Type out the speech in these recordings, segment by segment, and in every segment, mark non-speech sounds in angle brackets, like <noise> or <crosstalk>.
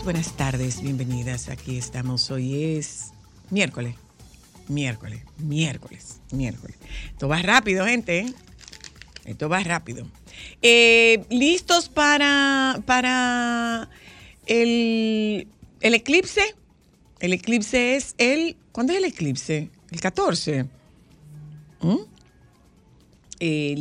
buenas tardes, bienvenidas. Aquí estamos, hoy es miércoles, miércoles, miércoles, miércoles. Esto va rápido, gente. ¿eh? Esto va rápido. Eh, ¿Listos para, para el, el eclipse? El eclipse es el... ¿Cuándo es el eclipse? El 14.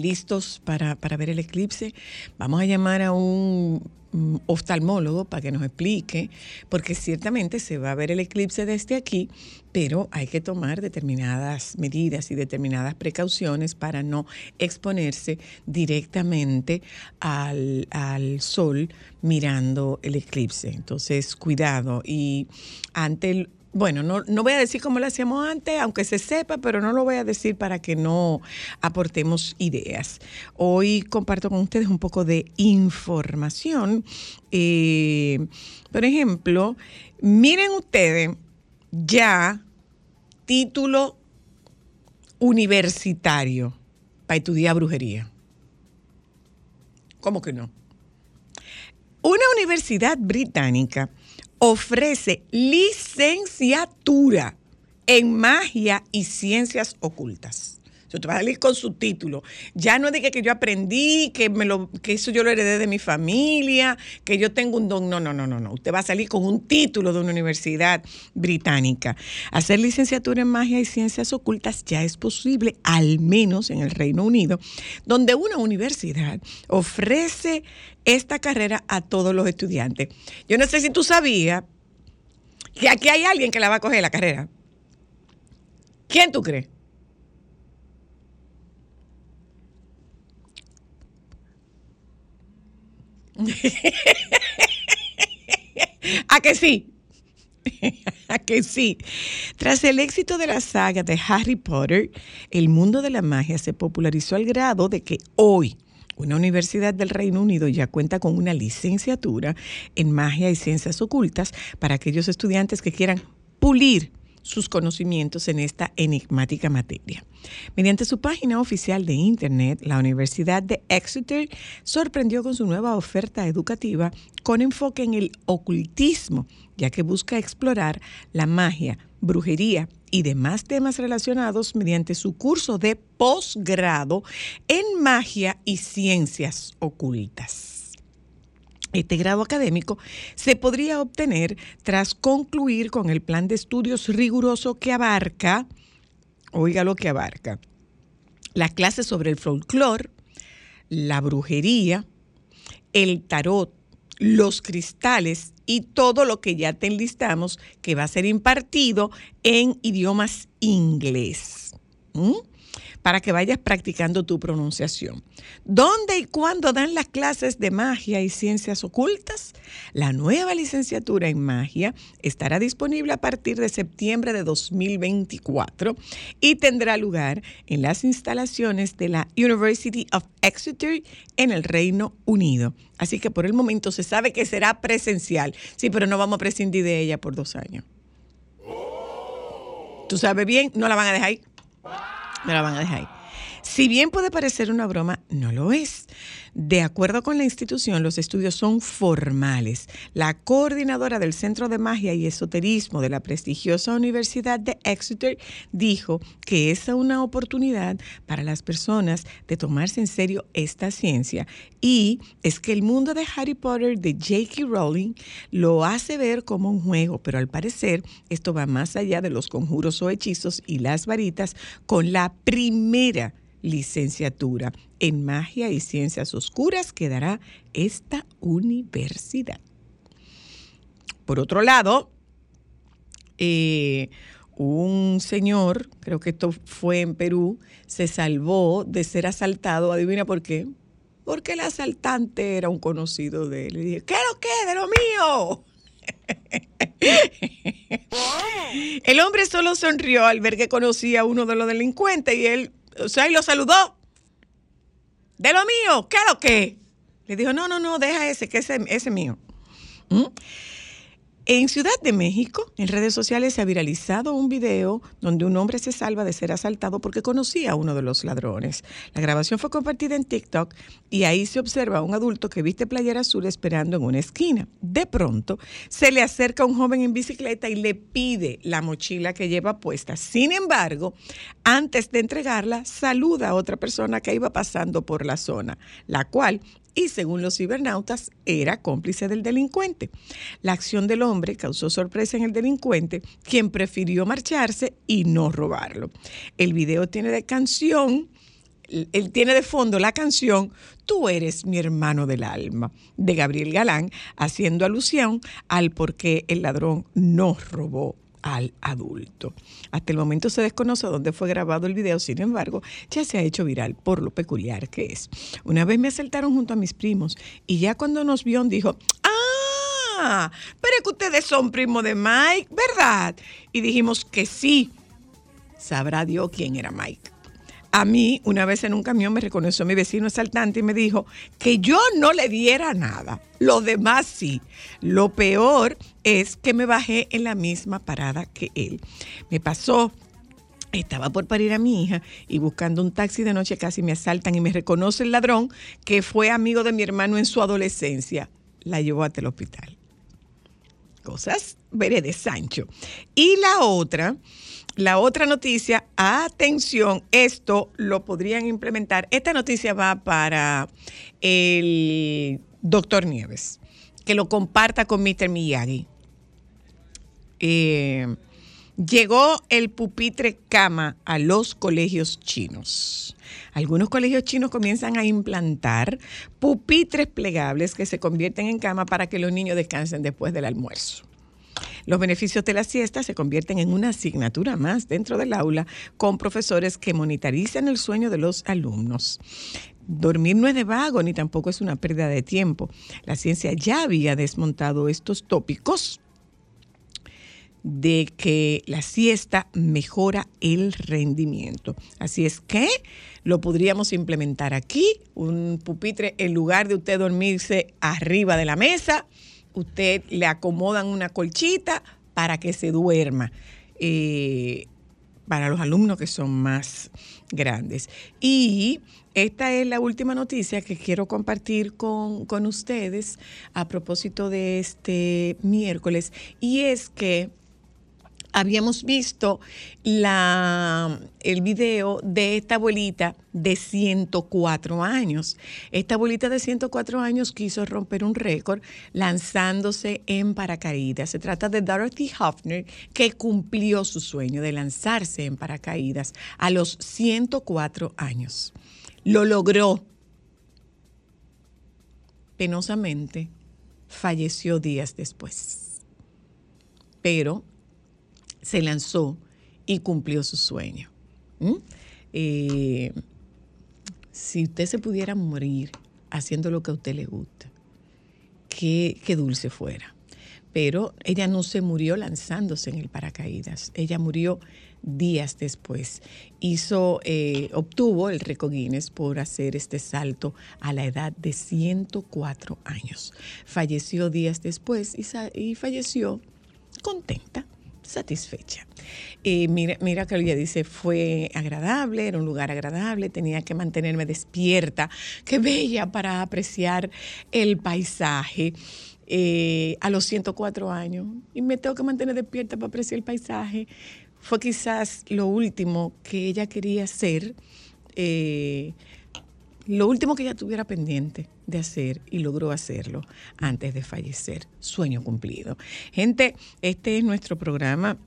Listos para, para ver el eclipse. Vamos a llamar a un mm, oftalmólogo para que nos explique, porque ciertamente se va a ver el eclipse desde aquí, pero hay que tomar determinadas medidas y determinadas precauciones para no exponerse directamente al, al sol mirando el eclipse. Entonces, cuidado. Y ante el bueno, no, no voy a decir como lo hacíamos antes, aunque se sepa, pero no lo voy a decir para que no aportemos ideas. Hoy comparto con ustedes un poco de información. Eh, por ejemplo, miren ustedes ya título universitario para estudiar brujería. ¿Cómo que no? Una universidad británica ofrece licenciatura en magia y ciencias ocultas. Usted va a salir con su título. Ya no es que, yo aprendí, que, que eso yo lo heredé de mi familia, que yo tengo un don. No, no, no, no, no. Usted va a salir con un título de una universidad británica. Hacer licenciatura en magia y ciencias ocultas ya es posible, al menos en el Reino Unido, donde una universidad ofrece esta carrera a todos los estudiantes. Yo no sé si tú sabías que aquí hay alguien que la va a coger la carrera. ¿Quién tú crees? ¿A que sí? ¿A que sí? Tras el éxito de la saga de Harry Potter, el mundo de la magia se popularizó al grado de que hoy una universidad del Reino Unido ya cuenta con una licenciatura en magia y ciencias ocultas para aquellos estudiantes que quieran pulir sus conocimientos en esta enigmática materia. Mediante su página oficial de Internet, la Universidad de Exeter sorprendió con su nueva oferta educativa con enfoque en el ocultismo, ya que busca explorar la magia, brujería y demás temas relacionados mediante su curso de posgrado en magia y ciencias ocultas. Este grado académico se podría obtener tras concluir con el plan de estudios riguroso que abarca, oiga lo que abarca, las clases sobre el folclore, la brujería, el tarot, los cristales y todo lo que ya te enlistamos que va a ser impartido en idiomas inglés. Para que vayas practicando tu pronunciación. ¿Dónde y cuándo dan las clases de magia y ciencias ocultas? La nueva licenciatura en magia estará disponible a partir de septiembre de 2024 y tendrá lugar en las instalaciones de la University of Exeter en el Reino Unido. Así que por el momento se sabe que será presencial. Sí, pero no vamos a prescindir de ella por dos años. Tú sabes bien, no la van a dejar ahí. No la van a dejar ahí. Si bien puede parecer una broma, no lo es. De acuerdo con la institución, los estudios son formales. La coordinadora del Centro de Magia y Esoterismo de la prestigiosa Universidad de Exeter dijo que es una oportunidad para las personas de tomarse en serio esta ciencia y es que el mundo de Harry Potter de J.K. Rowling lo hace ver como un juego, pero al parecer esto va más allá de los conjuros o hechizos y las varitas con la primera licenciatura en magia y ciencias oscuras que dará esta universidad. Por otro lado, eh, un señor, creo que esto fue en Perú, se salvó de ser asaltado. Adivina por qué. Porque el asaltante era un conocido de él. Le dije, ¿qué lo que? De lo mío. <laughs> El hombre solo sonrió al ver que conocía a uno de los delincuentes y él, o sea, y lo saludó. De lo mío, ¿qué es lo que? Le dijo, no, no, no, deja ese, que ese, ese es mío. ¿Mm? En Ciudad de México, en redes sociales se ha viralizado un video donde un hombre se salva de ser asaltado porque conocía a uno de los ladrones. La grabación fue compartida en TikTok y ahí se observa a un adulto que viste playera azul esperando en una esquina. De pronto, se le acerca un joven en bicicleta y le pide la mochila que lleva puesta. Sin embargo, antes de entregarla, saluda a otra persona que iba pasando por la zona, la cual y según los cibernautas era cómplice del delincuente. La acción del hombre causó sorpresa en el delincuente, quien prefirió marcharse y no robarlo. El video tiene de canción, él tiene de fondo la canción Tú eres mi hermano del alma, de Gabriel Galán, haciendo alusión al por qué el ladrón no robó al adulto. Hasta el momento se desconoce dónde fue grabado el video, sin embargo, ya se ha hecho viral por lo peculiar que es. Una vez me asaltaron junto a mis primos y ya cuando nos vio dijo, ah, pero es que ustedes son primo de Mike, ¿verdad? Y dijimos que sí. Sabrá Dios quién era Mike. A mí, una vez en un camión, me reconoció mi vecino asaltante y me dijo que yo no le diera nada. Los demás sí. Lo peor es que me bajé en la misma parada que él. Me pasó estaba por parir a mi hija y buscando un taxi de noche casi me asaltan y me reconoce el ladrón que fue amigo de mi hermano en su adolescencia. La llevó hasta el hospital. Cosas veré de Sancho. Y la otra, la otra noticia, atención, esto lo podrían implementar. Esta noticia va para el doctor Nieves, que lo comparta con Mr. Miyagi. Eh, llegó el pupitre cama a los colegios chinos. Algunos colegios chinos comienzan a implantar pupitres plegables que se convierten en cama para que los niños descansen después del almuerzo. Los beneficios de la siesta se convierten en una asignatura más dentro del aula con profesores que monitorizan el sueño de los alumnos. Dormir no es de vago ni tampoco es una pérdida de tiempo. La ciencia ya había desmontado estos tópicos de que la siesta mejora el rendimiento. Así es que lo podríamos implementar aquí, un pupitre en lugar de usted dormirse arriba de la mesa, usted le acomodan una colchita para que se duerma. eh, para los alumnos que son más grandes. Y esta es la última noticia que quiero compartir con, con ustedes a propósito de este miércoles. Y es que habíamos visto la, el video de esta abuelita de 104 años. Esta abuelita de 104 años quiso romper un récord lanzándose en paracaídas. Se trata de Dorothy Hoffner, que cumplió su sueño de lanzarse en paracaídas a los 104 años. Lo logró. Penosamente, falleció días después. Pero se lanzó y cumplió su sueño. Eh, si usted se pudiera morir haciendo lo que a usted le gusta, qué, dulce fuera. Pero ella no se murió lanzándose en el paracaídas, ella murió días después. Hizo, eh, obtuvo el récord Guinness por hacer este salto a la edad de 104 años. Falleció días después y falleció contenta satisfecha. Eh, mira, mira que ella dice, fue agradable, era un lugar agradable, tenía que mantenerme despierta. Qué bella para apreciar el paisaje. eh, a los 104 años y me tengo que mantener despierta para apreciar el paisaje. Fue quizás lo último que ella quería hacer, eh, lo último que ella tuviera pendiente de hacer y logró hacerlo antes de fallecer. Sueño cumplido. Gente, este es nuestro programa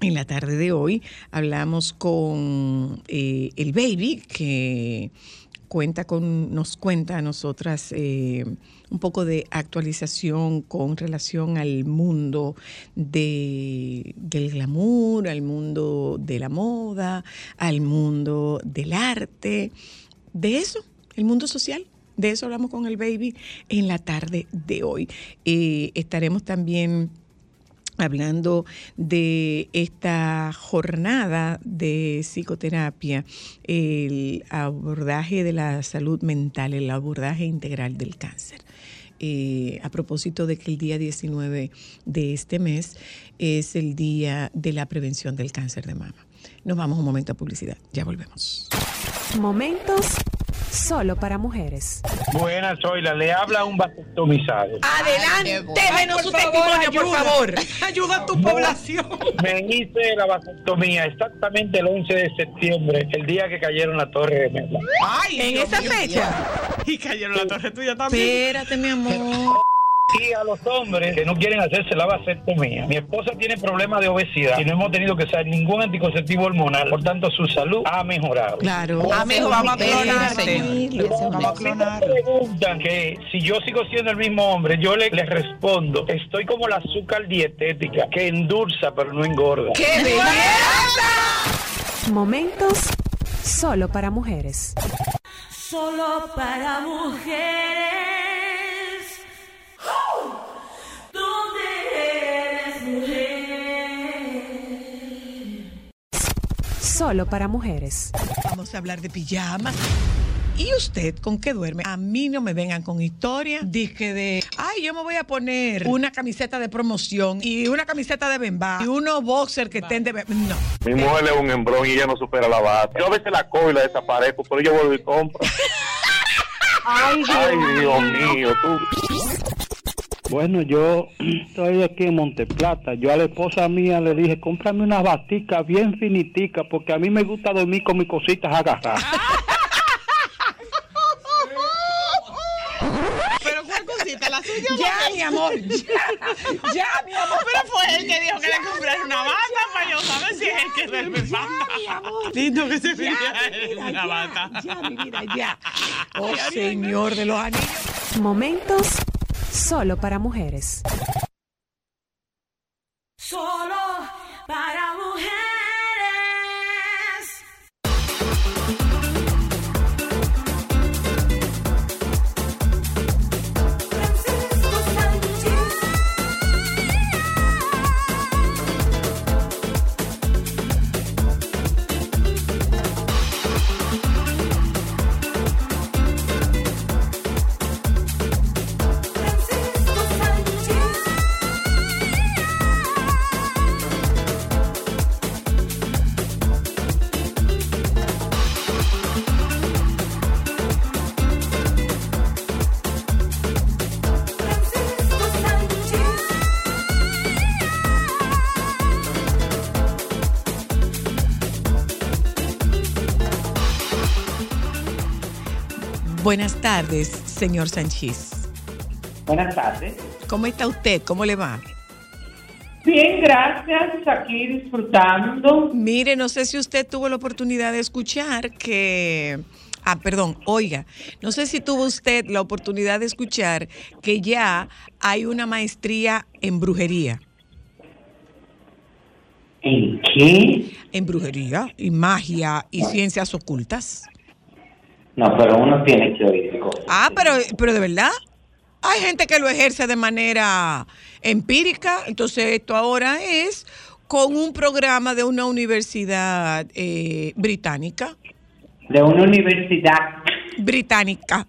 en la tarde de hoy hablamos con eh, el baby que cuenta con, nos cuenta a nosotras eh, un poco de actualización con relación al mundo de, del glamour, al mundo de la moda, al mundo del arte, de eso, el mundo social. De eso hablamos con el baby en la tarde de hoy. Eh, estaremos también hablando de esta jornada de psicoterapia, el abordaje de la salud mental, el abordaje integral del cáncer. Eh, a propósito de que el día 19 de este mes es el día de la prevención del cáncer de mama. Nos vamos un momento a publicidad, ya volvemos. Momentos solo para mujeres. Buenas, Zoila. Le habla un vasectomizado. Adelante, démenos su testimonio, por favor. <laughs> Ayuda a tu población. Me hice la vasectomía exactamente el 11 de septiembre, el día que cayeron la torre de Mela. Ay, En Dios esa mío. fecha. Y cayeron la torre tuya también. Espérate, mi amor. Y a los hombres que no quieren hacerse la vasectomía. Mi esposa tiene problemas de obesidad y no hemos tenido que usar ningún anticonceptivo hormonal. Por tanto, su salud ha mejorado. Claro. Amigo, vamos a Espérate, clonarte. señor. Vamos a Si me preguntan que si yo sigo siendo el mismo hombre, yo le- les respondo, estoy como la azúcar dietética, que endulza pero no engorda. ¡Qué <laughs> belleza! Momentos solo para mujeres. Solo para mujeres. Solo para mujeres. Vamos a hablar de pijamas. ¿Y usted con qué duerme? A mí no me vengan con historias. Dije de, ay, yo me voy a poner una camiseta de promoción y una camiseta de bemba y unos boxers que estén de. No. Mi mujer es un embrón y ella no supera la bata. Yo a veces la cojo y la desaparezco, pero yo vuelvo y compro. <laughs> Ay, Dios mío, tú. Bueno, yo <clears throat> estoy aquí en Monteplata. Yo a la esposa mía le dije, cómprame unas baticas bien finiticas, porque a mí me gusta dormir con mis cositas agarradas. <laughs> Pero cuál cosita, la suya. Ya, mi amor. Ya, <laughs> ya, mi amor. Pero fue él que dijo que le comprara una bata para yo saber si es el que duerme en bata. Lindo que se fija mi en una bata. ya, mi vida, ya. Oh, señor de los anillos. Momentos solo para mujeres. Solo para mujeres. Buenas tardes, señor Sánchez. Buenas tardes. ¿Cómo está usted? ¿Cómo le va? Bien, gracias. Aquí disfrutando. Mire, no sé si usted tuvo la oportunidad de escuchar que... Ah, perdón, oiga, no sé si tuvo usted la oportunidad de escuchar que ya hay una maestría en brujería. ¿En qué? En brujería y magia y ciencias ocultas. No, pero uno tiene que oír cosas. Ah, pero, pero de verdad. Hay gente que lo ejerce de manera empírica. Entonces, esto ahora es con un programa de una universidad eh, británica. De una universidad. Británica.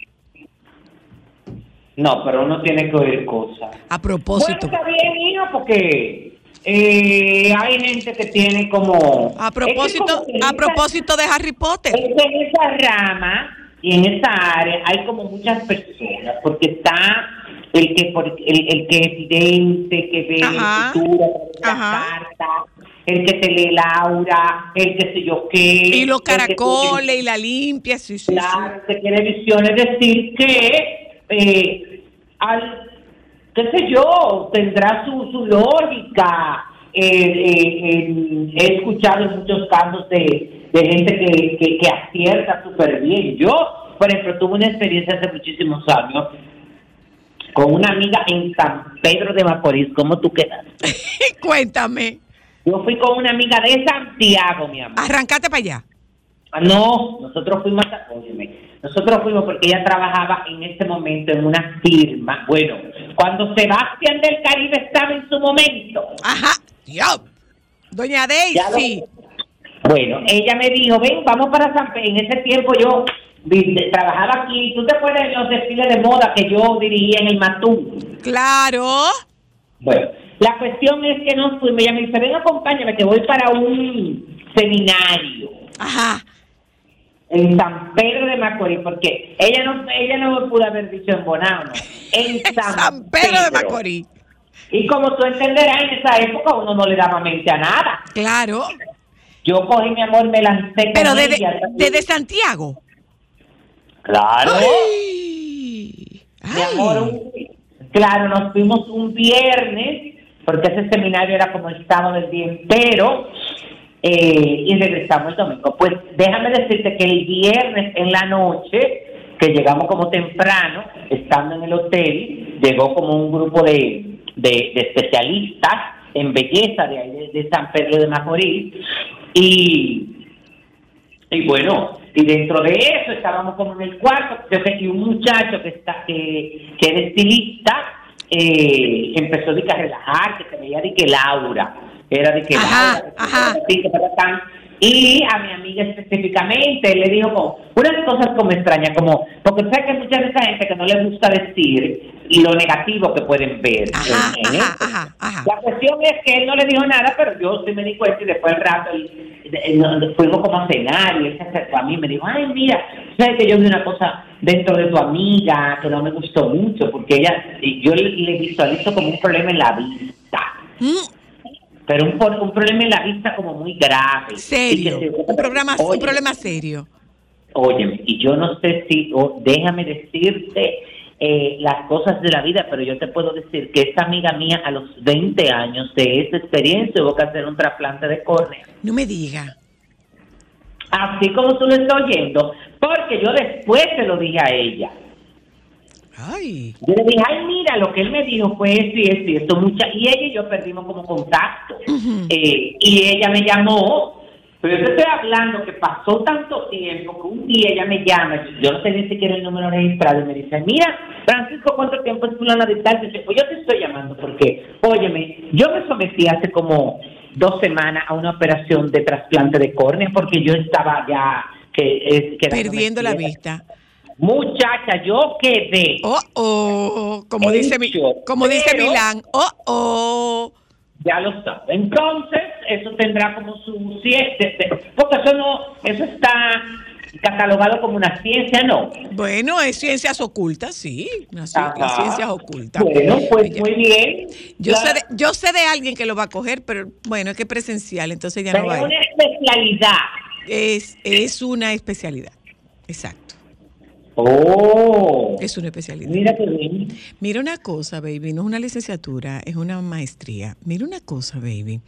No, pero uno tiene que oír cosas. A Bueno, propósito. está bien, hijo, porque eh, hay gente que tiene como... A Es que propósito, como a propósito de Harry Potter. es que en esa rama y en esa área hay como muchas personas, porque está el que por- el, el que es vidente, que ve Ajá. el futuro, Ajá. cartas, el que te lee Laura, el que sé yo qué. Y los caracoles y la limpia, sí, sí, sí. Claro, que tiene visiones, es decir, que eh, al, qué sé yo, tendrá su, su lógica. Eh, eh, he escuchado en muchos casos de, de gente que, que, que acierta súper bien. Yo, por ejemplo, tuve una experiencia hace muchísimos años con una amiga en San Pedro de Macorís. ¿Cómo tú quedas? <laughs> Cuéntame. Yo fui con una amiga de Santiago, mi amor. Arrancate para allá. Ah, No, nosotros fuimos a, óyeme, nosotros fuimos porque ella trabajaba en ese momento en una firma. Bueno, cuando Sebastián del Caribe estaba en su momento. Ajá. Dios. Doña lo- Daisy. Bueno, ella me dijo, ven, vamos para San Pedro. En ese tiempo yo trabajaba aquí. ¿Tú te acuerdas de los desfiles de moda que yo dirigía en el Matú? Claro. Bueno, la cuestión es que nos fuimos. Ella me dice, ven, acompáñame, que voy para un seminario. Ajá. En San Pedro de Macorís, porque ella no ella no me pudo haber dicho en Bonao, no. <laughs> En San, San Pedro de Macorís. Y como tú entenderás, en esa época uno no le daba mente a nada. Claro. Yo cogí mi amor, me lancé Pero desde, desde Santiago. Claro. Ay. Mi amor, un- claro, nos fuimos un viernes, porque ese seminario era como el sábado del día entero, eh, y regresamos el domingo. Pues déjame decirte que el viernes en la noche, que llegamos como temprano, estando en el hotel, llegó como un grupo de, de- especialistas en belleza de, ahí de, San Pedro de Macorís, y y bueno, y dentro de eso estábamos como en el cuarto, yo que un muchacho que está que, que era estilista eh, empezó a relajar, que se veía de que Laura, era de que Ajá, que ajá. así, que patatán. y a mi amiga específicamente le dijo como unas cosas como extrañas, como, porque sé que hay mucha de esa gente que no le gusta decir lo negativo que pueden ver Ajá, en, ajá, ajá. La cuestión es que él no le dijo nada, pero yo sí me di cuenta y después del rato no- fuimos como a cenar y él se acercó a mí y me dijo, ay, mira, sabes que yo vi una cosa dentro de tu amiga que no me gustó mucho porque ella, y yo le, le visualizo como un problema en la vista, Mm, pero un, un problema en la vista como muy grave. serio. Se- Un, programa, un Oye, problema serio. Óyeme, y yo no sé si, déjame decirte eh, las cosas de la vida, pero yo te puedo decir que esta amiga mía a los 20 años de esa experiencia hubo que hacer un trasplante de córnea. No me diga. Así como tú lo estás oyendo, porque yo después se lo dije a ella. Ay. Yo le dije, ay, mira, lo que él me dijo fue esto y esto y esto, mucha, y ella y yo perdimos como contacto. Eh, y ella me llamó, pero yo te estoy hablando que pasó tanto tiempo que un día ella me llama, yo no sé ni siquiera el número registrado, y me dice, mira, Francisco, ¿cuánto tiempo es fulana de tal? Y yo, pues yo te estoy llamando porque, óyeme, yo me sometí hace como dos semanas a una operación de trasplante de córnea porque yo estaba ya que, que Perdiendo la vista. Muchacha, yo quedé. Oh, oh. Como dice, como dice Milán. Oh, oh. Ya lo sabe. Entonces, eso tendrá como su siete, porque eso no, eso está catalogado como una ciencia, ¿no? Bueno, es ciencias ocultas, sí. Las, ciencias ocultas. Bueno, pues muy bien. Yo sé, de, yo sé de alguien que lo va a coger, pero bueno, es que es presencial, entonces ya pero no va es a una ir. especialidad. Es, es una especialidad. Exacto. Oh, Es una especialidad. mira qué bien. Mira una cosa, baby, no es una licenciatura, es una maestría. Mira una cosa, baby.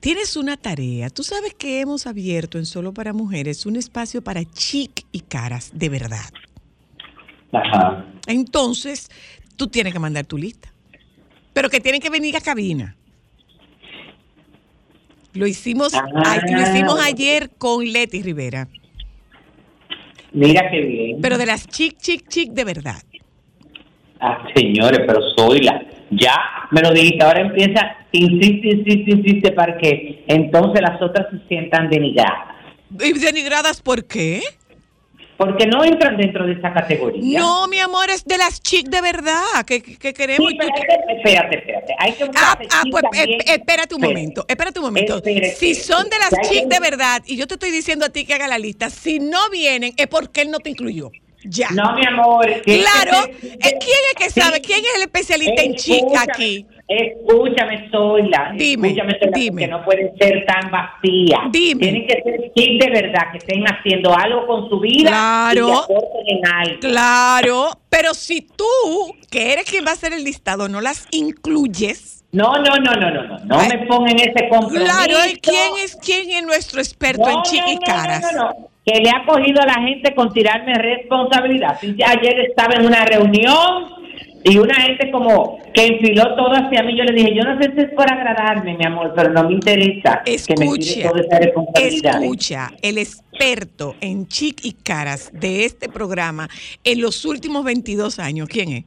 Tienes una tarea. Tú sabes que hemos abierto en Solo para Mujeres un espacio para chic y caras, de verdad. Ajá. Entonces, tú tienes que mandar tu lista. Pero que tienen que venir a cabina. Lo hicimos, Ah. lo hicimos ayer con Leti Rivera. Mira qué bien. Pero de las chic, chic, chic de verdad. Ah, señores, pero soy la. Ya me lo dijiste, ahora empieza, insiste, insiste, insiste para que entonces las otras se sientan denigradas. ¿Y denigradas por qué? Porque no entran dentro de esa categoría. No, mi amor, es de las chic de verdad que, que queremos. Sí, pero que- espérate, espérate. Hay que Ah, ah, pues también. eh, espérate un momento, espérate un momento. Espérate, Si son de las espérate. Hay chic que- de verdad, y yo te estoy diciendo a ti que haga la lista, si no vienen es porque él no te incluyó. Ya. No, mi amor. Claro. ¿Quién es que Sí. sabe? ¿Quién es el especialista en chic Escúchame, aquí? Escúchame, Zoila. Dime, escúchame, Zoila, dime. porque no pueden ser tan vacías. Dime. Tienen que ser chic de verdad, que estén haciendo algo con su vida Claro. y en algo. Claro, pero si tú, que eres quien va a hacer el listado, no las incluyes. No, no, no, no, no, no. No Ay. me pongan ese compromiso. Claro, ¿y quién es quién es nuestro experto en No, no, y no, caras? No, no, no. Que le ha cogido a la gente con tirarme responsabilidad. Ayer estaba en una reunión y una gente como que enfiló todo hacia mí, yo le dije, yo no sé si es por agradarme, mi amor, pero no me interesa que me tire Escucha, toda esa responsabilidad. escucha, el experto en chic y caras de este programa en los últimos 22 años, ¿quién es?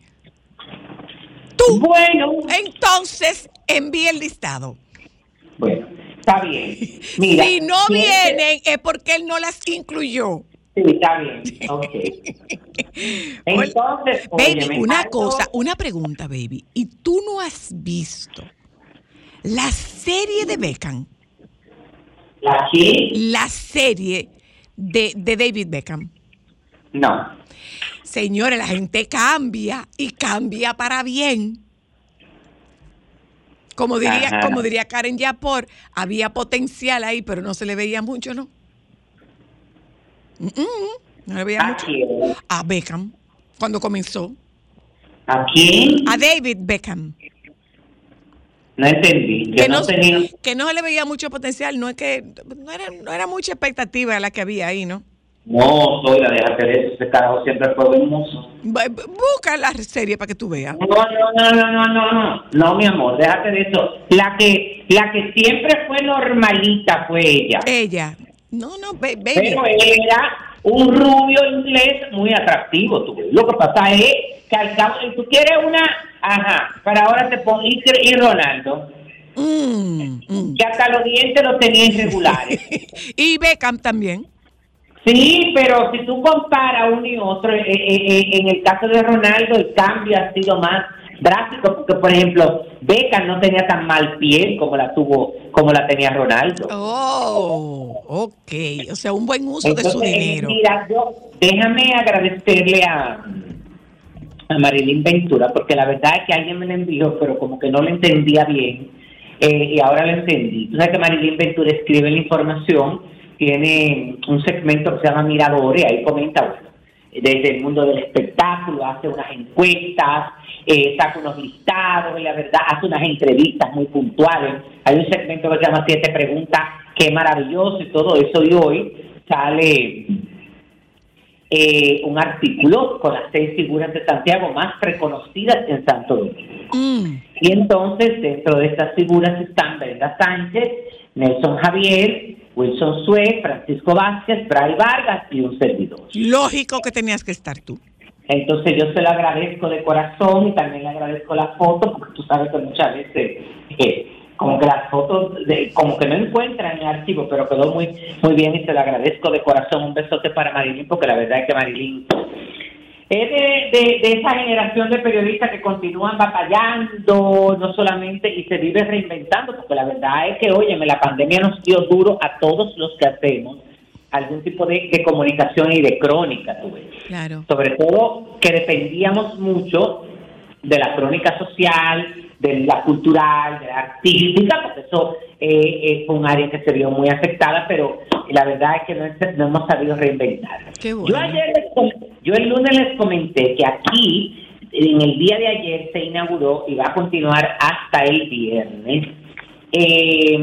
Tú. Bueno, Entonces, envíe el listado. Está bien. Mira, si no vienen es porque él no las incluyó. Sí, está bien. Ok. <laughs> Entonces, Baby, óyeme, una algo- cosa, una pregunta, baby. ¿Y tú no has visto la serie de Beckham? ¿La qué? La serie de, de David Beckham. No. Señores, la gente cambia y cambia para bien. Como diría, Ajá. como diría Karen Yapor, había potencial ahí, pero no se le veía mucho, ¿no? Mm, mm, no le veía ¿A mucho. quién? A Beckham, cuando comenzó. ¿A quién? A David Beckham. No entendí. Yo Que no, no, tenía... que no se le veía mucho potencial, no es que no era, no era mucha expectativa la que había ahí, ¿no? No, soy la de eso. Ese carajo siempre fue hermoso. Bu- bu- Busca la serie para que tú veas. No, no, no, no, no, no, no. No, mi amor, déjate de eso. La que, la que siempre fue normalita fue ella. Ella. No, no, baby. Pero era un rubio inglés muy atractivo. Tú. Lo que pasa es que al cabo, si tú quieres una, ajá, para ahora te pones y, y Ronaldo, Mm, mm. que hasta los dientes los tenía irregulares. <laughs> y Beckham también. Sí, pero si tú comparas uno y otro, eh, eh, eh, en el caso de Ronaldo el cambio ha sido más drástico porque, por ejemplo, Beckham no tenía tan mal piel como la tuvo, como la tenía Ronaldo. Oh, ok. O sea, un buen uso de su dinero. mira, yo, déjame agradecerle a, a Marilyn Ventura porque la verdad es que alguien me la envió, pero como que no lo entendía bien eh, y ahora lo entendí. Tú sabes que Marilyn Ventura escribe la información, tiene un segmento que se llama Miradores, ahí comenta bueno, desde el mundo del espectáculo, hace unas encuestas, eh, saca unos listados, y la verdad hace unas entrevistas muy puntuales. Hay un segmento que se llama Siete Preguntas, qué maravilloso y todo eso, y hoy sale eh, un artículo con las seis figuras de Santiago más reconocidas en Santo Domingo. Mm, Y entonces, dentro de estas figuras están Brenda Sánchez, Nelson Javier, Wilson Sue, Francisco Vázquez, Bray Vargas y un servidor. lógico que tenías que estar tú. Entonces yo se lo agradezco de corazón y también le agradezco la foto, porque tú sabes que muchas veces eh, como que las fotos de- como que no encuentran en el archivo, pero quedó muy muy bien y se lo agradezco de corazón. Un besote para Marilyn, porque la verdad es que Marilyn es de, de, de esa generación de periodistas que continúan batallando, no solamente, y se vive reinventando, porque la verdad es que, óyeme, la pandemia nos dio duro a todos los que hacemos algún tipo de, de comunicación y de crónica, tú ves Claro. sobre todo que dependíamos mucho de la crónica social, de la cultural, de la artística, porque eso eh, eh, fue un área que se vio muy afectada, pero la verdad es que no, no hemos sabido reinventar. Bueno. Yo ayer, les yo el lunes les comenté que aquí, en el día de ayer, se inauguró y va a continuar hasta el viernes, eh,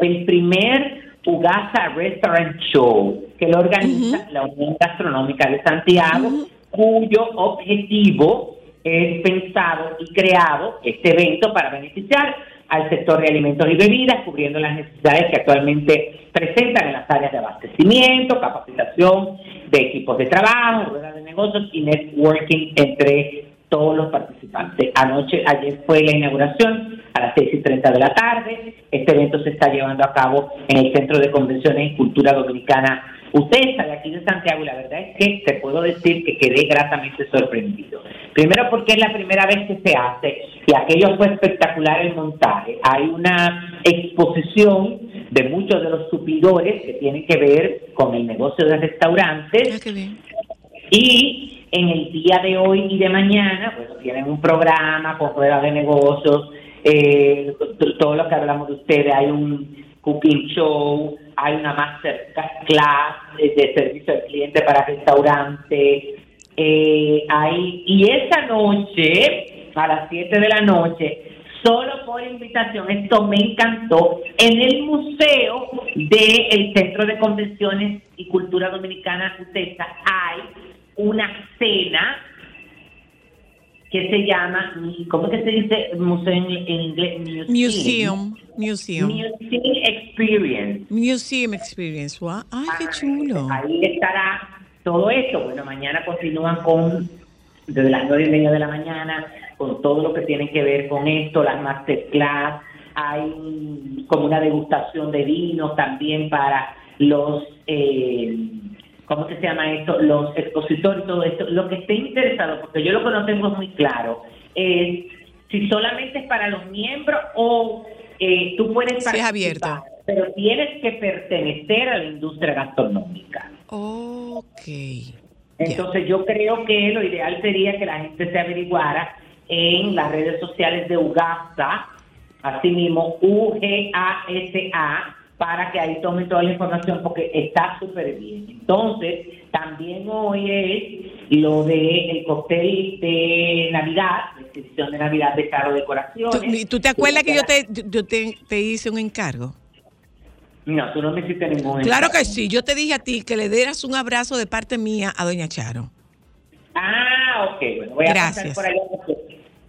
el primer Ugasa Restaurant Show que lo organiza la Unión Gastronómica de Santiago, cuyo objetivo es pensado y creado este evento para beneficiar al sector de alimentos y bebidas, cubriendo las necesidades que actualmente presentan en las áreas de abastecimiento, capacitación de equipos de trabajo, ruedas de negocios y networking entre todos los participantes. Anoche, ayer fue la inauguración a las 6 y 30 de la tarde. Este evento se está llevando a cabo en el Centro de Convenciones y Cultura Dominicana Usted de aquí de Santiago y la verdad es que te puedo decir que quedé gratamente sorprendido. Primero porque es la primera vez que se hace y aquello fue espectacular el montaje. Hay una exposición de muchos de los supidores que tienen que ver con el negocio de restaurantes Ah, bien. y en el día de hoy y de mañana, bueno, tienen un programa con ruedas de negocios, eh, todo lo que hablamos de ustedes, hay un cooking show, hay una masterclass de, de servicio al cliente para restaurantes, eh, hay, y esa noche, a las 7 de la noche, solo por invitación, esto me encantó, en el museo del Centro de Convenciones y Cultura Dominicana UTESA hay una cena que se llama, ¿cómo que se dice museo en, en inglés? Museum. Museum. Museum Experience. Museum Experience. Wow. Ay, qué chulo. Ahí estará todo esto. Bueno, mañana continúan con, desde las nueve y media de la mañana, con todo lo que tiene que ver con esto, las masterclass. Hay como una degustación de vinos también para los, eh, ¿cómo que se llama esto? Los expositores y todo esto. Lo que esté interesado, porque yo lo que no tengo muy claro, es si solamente es para los miembros o eh, tú puedes es participar, pero tienes que pertenecer a la industria gastronómica. Ok. Entonces yo creo que lo ideal sería que la gente se averiguara en las redes sociales de UGASA, así mismo U-G-A-S-A, para que ahí tomen toda la información porque está súper bien. Entonces, también hoy es lo de el cóctel de Navidad, la exhibición de Navidad de Caro ¿Tú, Decoraciones. tú te acuerdas que yo te, yo te, te hice un encargo? No, tú no me hiciste ningún Claro que encargo. sí. Yo te dije a ti que le dieras un abrazo de parte mía a Doña Charo. Ah, ok, bueno, voy a Gracias. pasar por allá.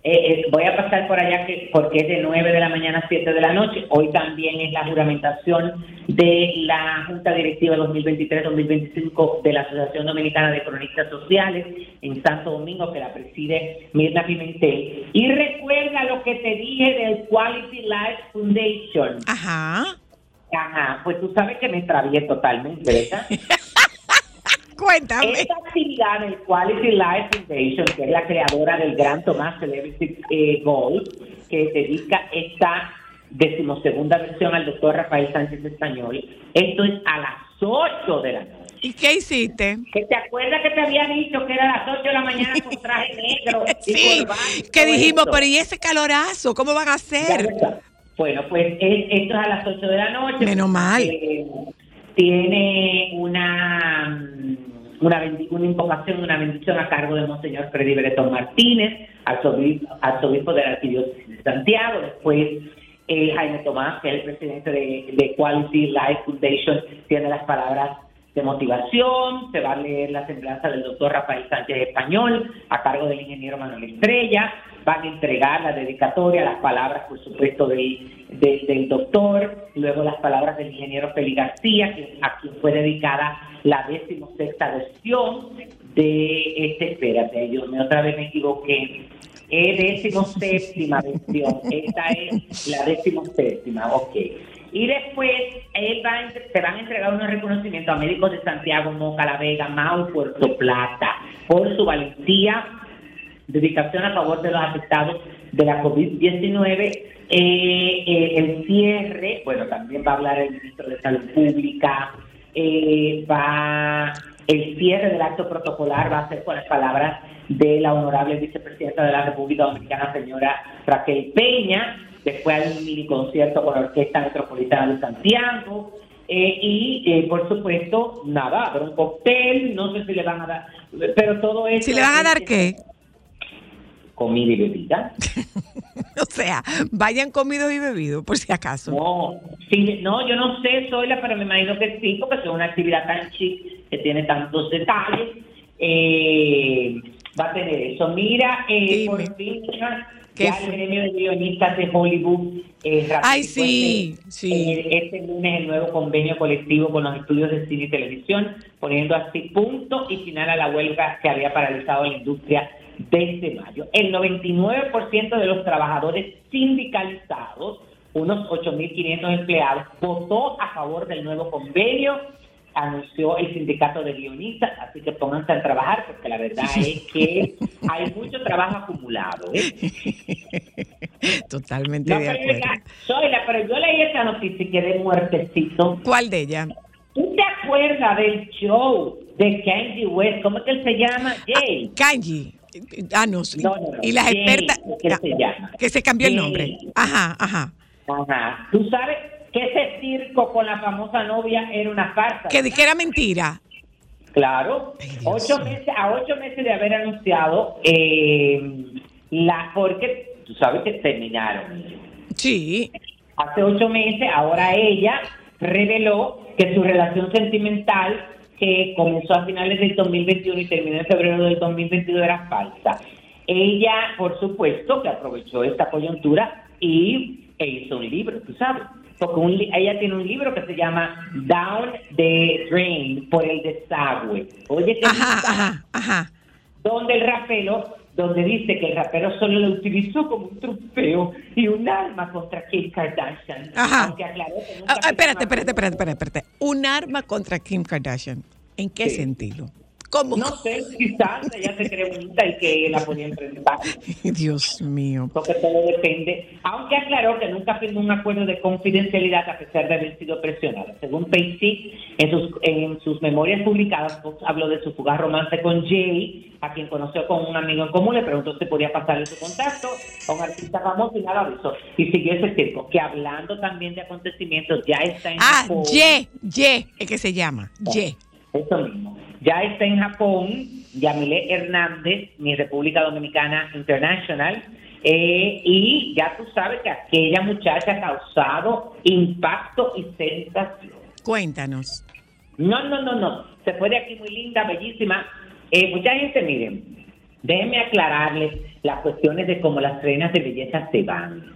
Eh, eh, voy a pasar por allá que, porque es de 9 de la mañana a 7 de la noche. Hoy también es la juramentación de la Junta Directiva 2023-2025 de la Asociación Dominicana de Cronistas Sociales en Santo Domingo, que la preside Mirna Pimentel. Y recuerda lo que te dije del Quality Life Foundation. Ajá. Ajá, pues tú sabes que me extravié totalmente, ¿verdad? <laughs> Cuéntame. Esta actividad del Quality Life Foundation, que es la creadora del Gran Tomás Celebrity eh, Gold, que dedica esta decimosegunda versión al doctor Rafael Sánchez Español, esto es a las 8 de la noche. ¿Y qué hiciste? ¿Que ¿Te acuerdas que te había dicho que era a las 8 de la mañana con <laughs> traje negro? y Sí, y que dijimos, pero ¿y ese calorazo? ¿Cómo van a hacer? Bueno, pues es- esto es a las 8 de la noche. Menos mal. Eh, tiene una una, una invocación, una bendición a cargo de Monseñor Freddy Bretón Martínez, arzobispo, arzobispo de la Arquidiócesis de Santiago. Después, eh, Jaime Tomás, que es el presidente de, de Quality Life Foundation, tiene las palabras de motivación, se va a leer la semblanza del doctor Rafael Sánchez Español a cargo del ingeniero Manuel Estrella, van a entregar la dedicatoria, las palabras por supuesto del, del, del doctor, luego las palabras del ingeniero Feli García, a quien fue dedicada la decimosexta versión de este, espérate, yo me otra vez me equivoqué, es decimoséptima versión, <laughs> esta es la decimoséptima, ok. Y después él va se van a entregar unos reconocimientos a médicos de Santiago, Moca, La Vega, Mau, Puerto Plata, por su valentía, dedicación a favor de los afectados de la COVID-19. Eh, eh, el cierre, bueno, también va a hablar el ministro de Salud Pública, eh, va el cierre del acto protocolar va a ser con las palabras de la honorable vicepresidenta de la República Dominicana, señora Raquel Peña. Después hay un mini concierto con la Orquesta Metropolitana de Santiago. Eh, y eh, por supuesto, nada, habrá un cóctel, no sé si le van a dar, pero todo eso. ¿Si le van a dar qué? Comida y bebida. <laughs> O sea, vayan comidos y bebidos, por si acaso. No, sí, no, yo no sé, Zoila, pero me imagino que sí, porque es una actividad tan chic que tiene tantos detalles. Eh, va a tener eso. Mira, eh, por fin, ya ¿Qué el gremio de guionistas de Hollywood. Eh, Ay, sí, este, sí. eh, este lunes el nuevo convenio colectivo con los estudios de cine y televisión, poniendo así punto y final a la huelga que había paralizado la industria desde mayo. El 99% de los trabajadores sindicalizados, unos 8.500 empleados, votó a favor del nuevo convenio anunció el sindicato de guionistas, así que pónganse a trabajar porque la verdad es que hay mucho trabajo acumulado. ¿eh? <laughs> Totalmente No, de pero, acuerdo. mira, Zoila, pero yo leí esa noticia y quedé muertecito. ¿Cuál de ella? ¿Tú te acuerdas del show de Kanye West? ¿Cómo es que él se llama? Jay. Kanji. Ah, no. sí. No, no, no. Y las Jay, expertas. ¿qué se llama? que se cambió el nombre. Ajá, ajá. Ajá. ¿Tú sabes que ese circo con la famosa novia era una farsa? Que, que era mentira. Claro. Ay, Ocho meses, a ocho meses de haber anunciado eh, la... Porque tú sabes que terminaron. Sí. Hace ocho meses, ahora ella reveló que su relación sentimental, que comenzó a finales del 2021 y terminó en febrero del 2022, era falsa. Ella, por supuesto, que aprovechó esta coyuntura y e hizo un libro, tú sabes. Porque un li- ella tiene un libro que se llama Down the Drain, por el desagüe. Oye, Ajá, mensaje ajá, ajá. donde el rapero, donde dice que el rapero solo lo utilizó como un trofeo y un arma contra Kim Kardashian. Ajá. Aunque aclaró que Ah, ah, espérate, espérate, espérate, espérate, espérate. Un arma contra Kim Kardashian. ¿En qué Sí. sentido? ¿Cómo? No sé, quizás ella se cree bonita y que la podía enfrentar. <laughs> Dios mío. Porque todo depende. Aunque aclaró que nunca firmó un acuerdo de confidencialidad a pesar de haber sido presionada. Según Pacey, en sus, en sus memorias publicadas, Fox habló de su fugaz romance con Jay, a quien conoció con un amigo en común. Le preguntó si podía pasarle su contacto a un artista famoso y nada hizo. Y siguió ese circo. Que hablando también de acontecimientos, ya está en Ah. Ye, Ye, es que se llama. Ye. Eso mismo. Ya está en Japón, Yamile Hernández, mi República Dominicana International, eh, y ya tú sabes que aquella muchacha ha causado impacto y sensación. Cuéntanos. No, no, no, no. Se fue de aquí muy linda, bellísima. Eh, mucha gente, miren, déjenme aclararles las cuestiones de cómo las reinas de belleza se van.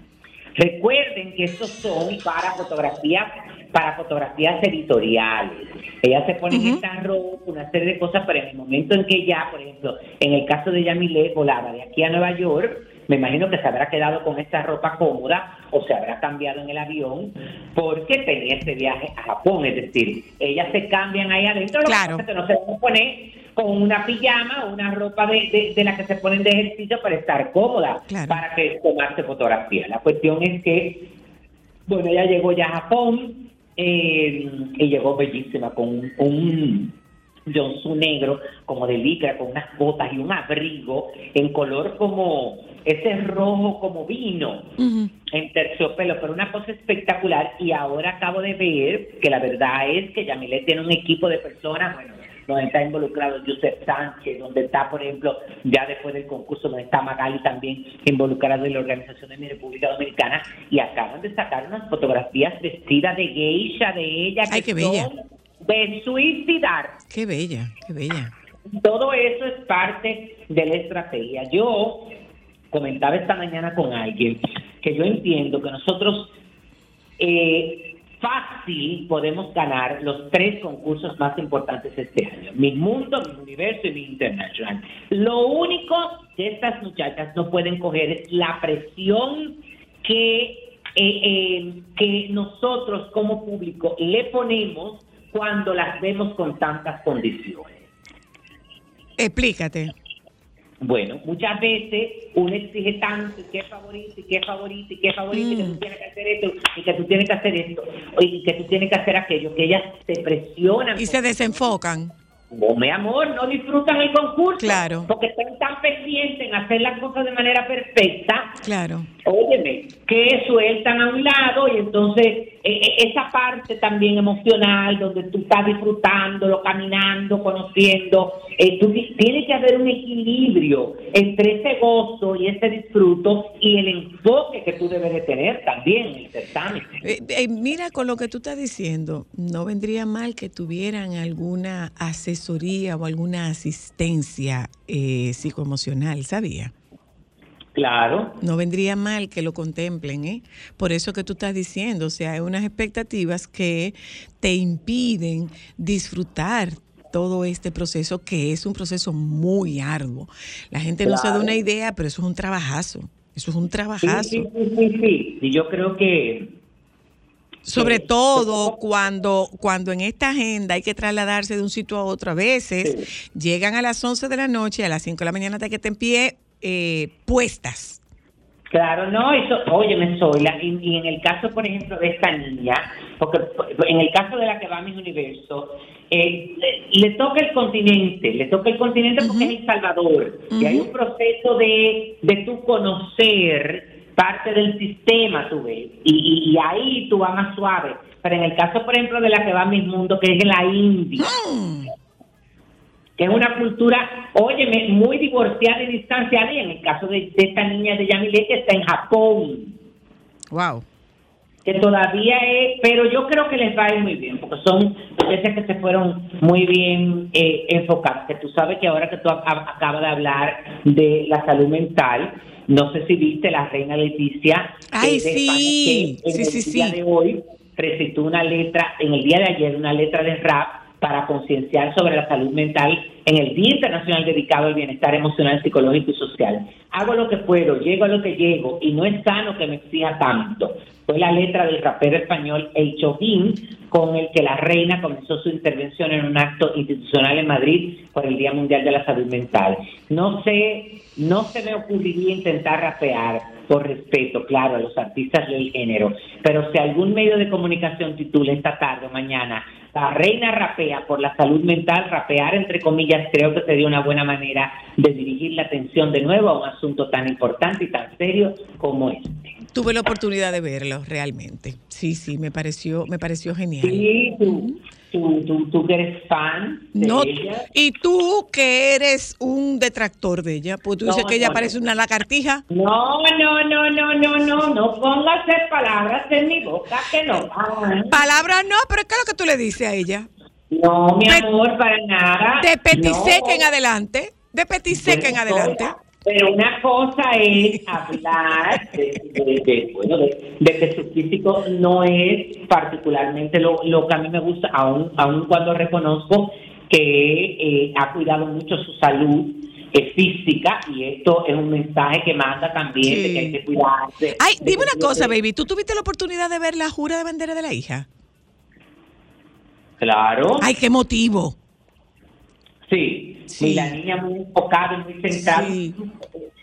Recuerden que estos son para fotografías, para fotografías editoriales. Ellas se ponen Ujú. esta ropa, una serie de cosas, pero en el momento en que ya, por ejemplo, en el caso de Yamile volaba de aquí a Nueva York, me imagino que se habrá quedado con esta ropa cómoda o se habrá cambiado en el avión porque tenía este viaje a Japón. Es decir, ellas se cambian ahí adentro, lo que Claro. pasa es que no se van a poner con una pijama o una ropa de, de- de la que se ponen de ejercicio para estar cómoda, Claro. para que tomarse fotografía. La cuestión es que, bueno, ella llegó ya a Japón eh, y llegó bellísima con un, un negro como de licra, con unas botas y un abrigo en color como ese rojo como vino en terciopelo, pero una cosa espectacular. Y ahora acabo de ver que la verdad es que Yamilet tiene un equipo de personas, bueno, donde está involucrado Josep Sánchez, donde está, por ejemplo, ya después del concurso, donde está Magali también involucrada en la organización de mi República Dominicana, y acaban de sacar unas fotografías vestidas de geisha de ella, Ay, qué bella. de suicidar. Qué bella, qué bella. Todo eso es parte de la estrategia. Yo comentaba esta mañana con alguien que yo entiendo que nosotros eh, fácil podemos ganar los tres concursos más importantes este año. Mi mundo, mi universo y mi internacional. Lo único que estas muchachas no pueden coger es la presión que, eh, eh, que nosotros como público le ponemos cuando las vemos con tantas condiciones. Explícate. Bueno, muchas veces uno exige tanto y que es favorito y que es favorito y que es favorito y que Mm. tú tienes que hacer esto y que tú tienes que hacer esto y que tú tienes que hacer aquello, que ellas se presionan. Y se desenfocan. No, mi amor, no disfrutan el concurso. Claro. Porque están tan pendientes en hacer las cosas de manera perfecta Claro. óyeme, que sueltan a un lado y entonces esa parte también emocional donde tú estás disfrutándolo, caminando, conociendo, eh, tiene que haber un equilibrio entre ese gozo y ese disfruto y el enfoque que tú debes de tener también en el certamen. Eh, eh, mira, con lo que tú estás diciendo, no vendría mal que tuvieran alguna asesoría o alguna asistencia eh, psicoemocional, ¿sabía? Claro. No vendría mal que lo contemplen, ¿eh? Por eso que tú estás diciendo, o sea, hay unas expectativas que te impiden disfrutar todo este proceso, que es un proceso muy arduo. La gente no se da una idea, pero eso es un trabajazo. Eso es un trabajazo. sí, sí, sí, sí. Y yo creo que Sobre todo cuando, cuando en esta agenda hay que trasladarse de un sitio a otro. A veces llegan a las 11 de la noche, a las 5 de la mañana hasta que estén en pie, eh, puestas. Claro, no, eso, óyeme, Zoila, y, y en el caso, por ejemplo, de esta niña, porque en el caso de la que va a mis universo, eh, le, le toca el continente, le toca el continente porque es El Salvador, y hay un proceso de, de tu conocer parte del sistema, tú ves, y, y, y ahí tú vas más suave. Pero en el caso, por ejemplo, de la que va a mis mundo, que es la India, que es una cultura, óyeme, muy divorciada y distanciada, y en el caso de, de esta niña de Yamile, que está en Japón, Wow. que todavía es, pero yo creo que les va a ir muy bien, porque son veces que se fueron muy bien eh, enfocadas, que tú sabes que ahora que tú a- a- acabas de hablar de la salud mental, no sé si viste la reina Leticia. Ay, de sí. España, que en Sí, el sí, día sí. de hoy recitó una letra, en el día de ayer, una letra de rap para concienciar sobre la salud mental en el Día Internacional dedicado al bienestar emocional, psicológico y social. Hago lo que puedo, llego a lo que llego y no es sano que me exija tanto. Fue la letra del rapero español El Chovín con el que la reina comenzó su intervención en un acto institucional en Madrid por el Día Mundial de la Salud Mental. No sé, no se me ocurriría intentar rapear por respeto, claro, a los artistas del género, pero si algún medio de comunicación titula esta tarde o mañana la reina rapea por la salud mental, rapear entre comillas creo que sería una buena manera de dirigir la atención de nuevo a un asunto tan importante y tan serio como este. Tuve la oportunidad de verlo realmente. Sí, sí, me pareció, me pareció genial. Sí, tú, tú, tú, tú que eres fan de No, ella. y tú que eres un detractor de ella, pues tú No, dices que ella no, parece una lagartija. No, no, no, no, no, no, no pongas palabras en mi boca que no. van. Palabras no, pero ¿qué es lo que tú le dices a ella? No, mi De- amor, para nada. De petiseca en adelante. De petiseca en adelante. Pero una cosa es hablar de, de- de, bueno, de, que su físico no es particularmente lo, lo que a mí me gusta, aun, aun cuando reconozco que eh, ha cuidado mucho su salud eh, física y esto es un mensaje que manda también de que hay que cuidarse. Ay, dime una cosa, baby. ¿Tú tuviste la oportunidad de ver la jura de bandera de la hija? Claro. Ay, qué motivo. Sí, Sí. y la niña muy enfocada, y muy centrada. Sí.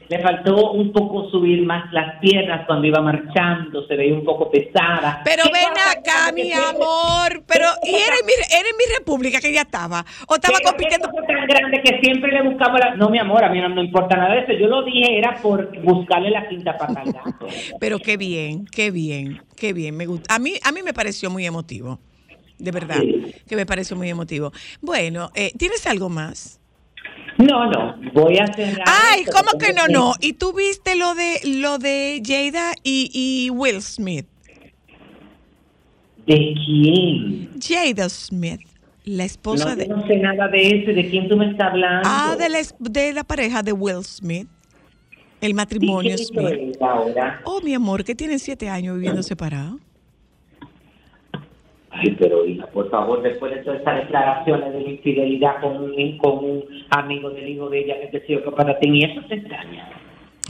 Le faltó un poco subir más las piernas cuando iba marchando, se veía un poco pesada. Pero ¿Qué ven acá, mi siempre- amor. Pero, ¿Qué <laughs> ¿y era en mi, era en mi república que ella estaba? ¿O estaba pero compitiendo? tan grande que siempre le buscaba la... No, mi amor, a mí no me importa nada de eso. Yo lo dije era por buscarle la quinta pata al gato. <laughs> Pero qué bien, qué bien, qué bien. Me gusta. A mí, a mí me pareció muy emotivo. De verdad, Sí. que me pareció muy emotivo. Bueno, eh, ¿tienes algo más? No, no, voy a cerrar. Ay, ¿cómo que no, no? ¿Y tú viste lo de lo de Jada y, y Will Smith? ¿De quién? Jada Smith, la esposa No, de no sé nada de eso. ¿De quién tú me estás hablando? ah de la, de la pareja de Will Smith, el ¿Y matrimonio qué hizo Smith. ahora? Oh, mi amor, que tienen siete años viviendo separados. Ay, pero hija, por favor, después de todas estas declaraciones de infidelidad con un, con un amigo del hijo de ella, que te que para ti, y eso te extraña.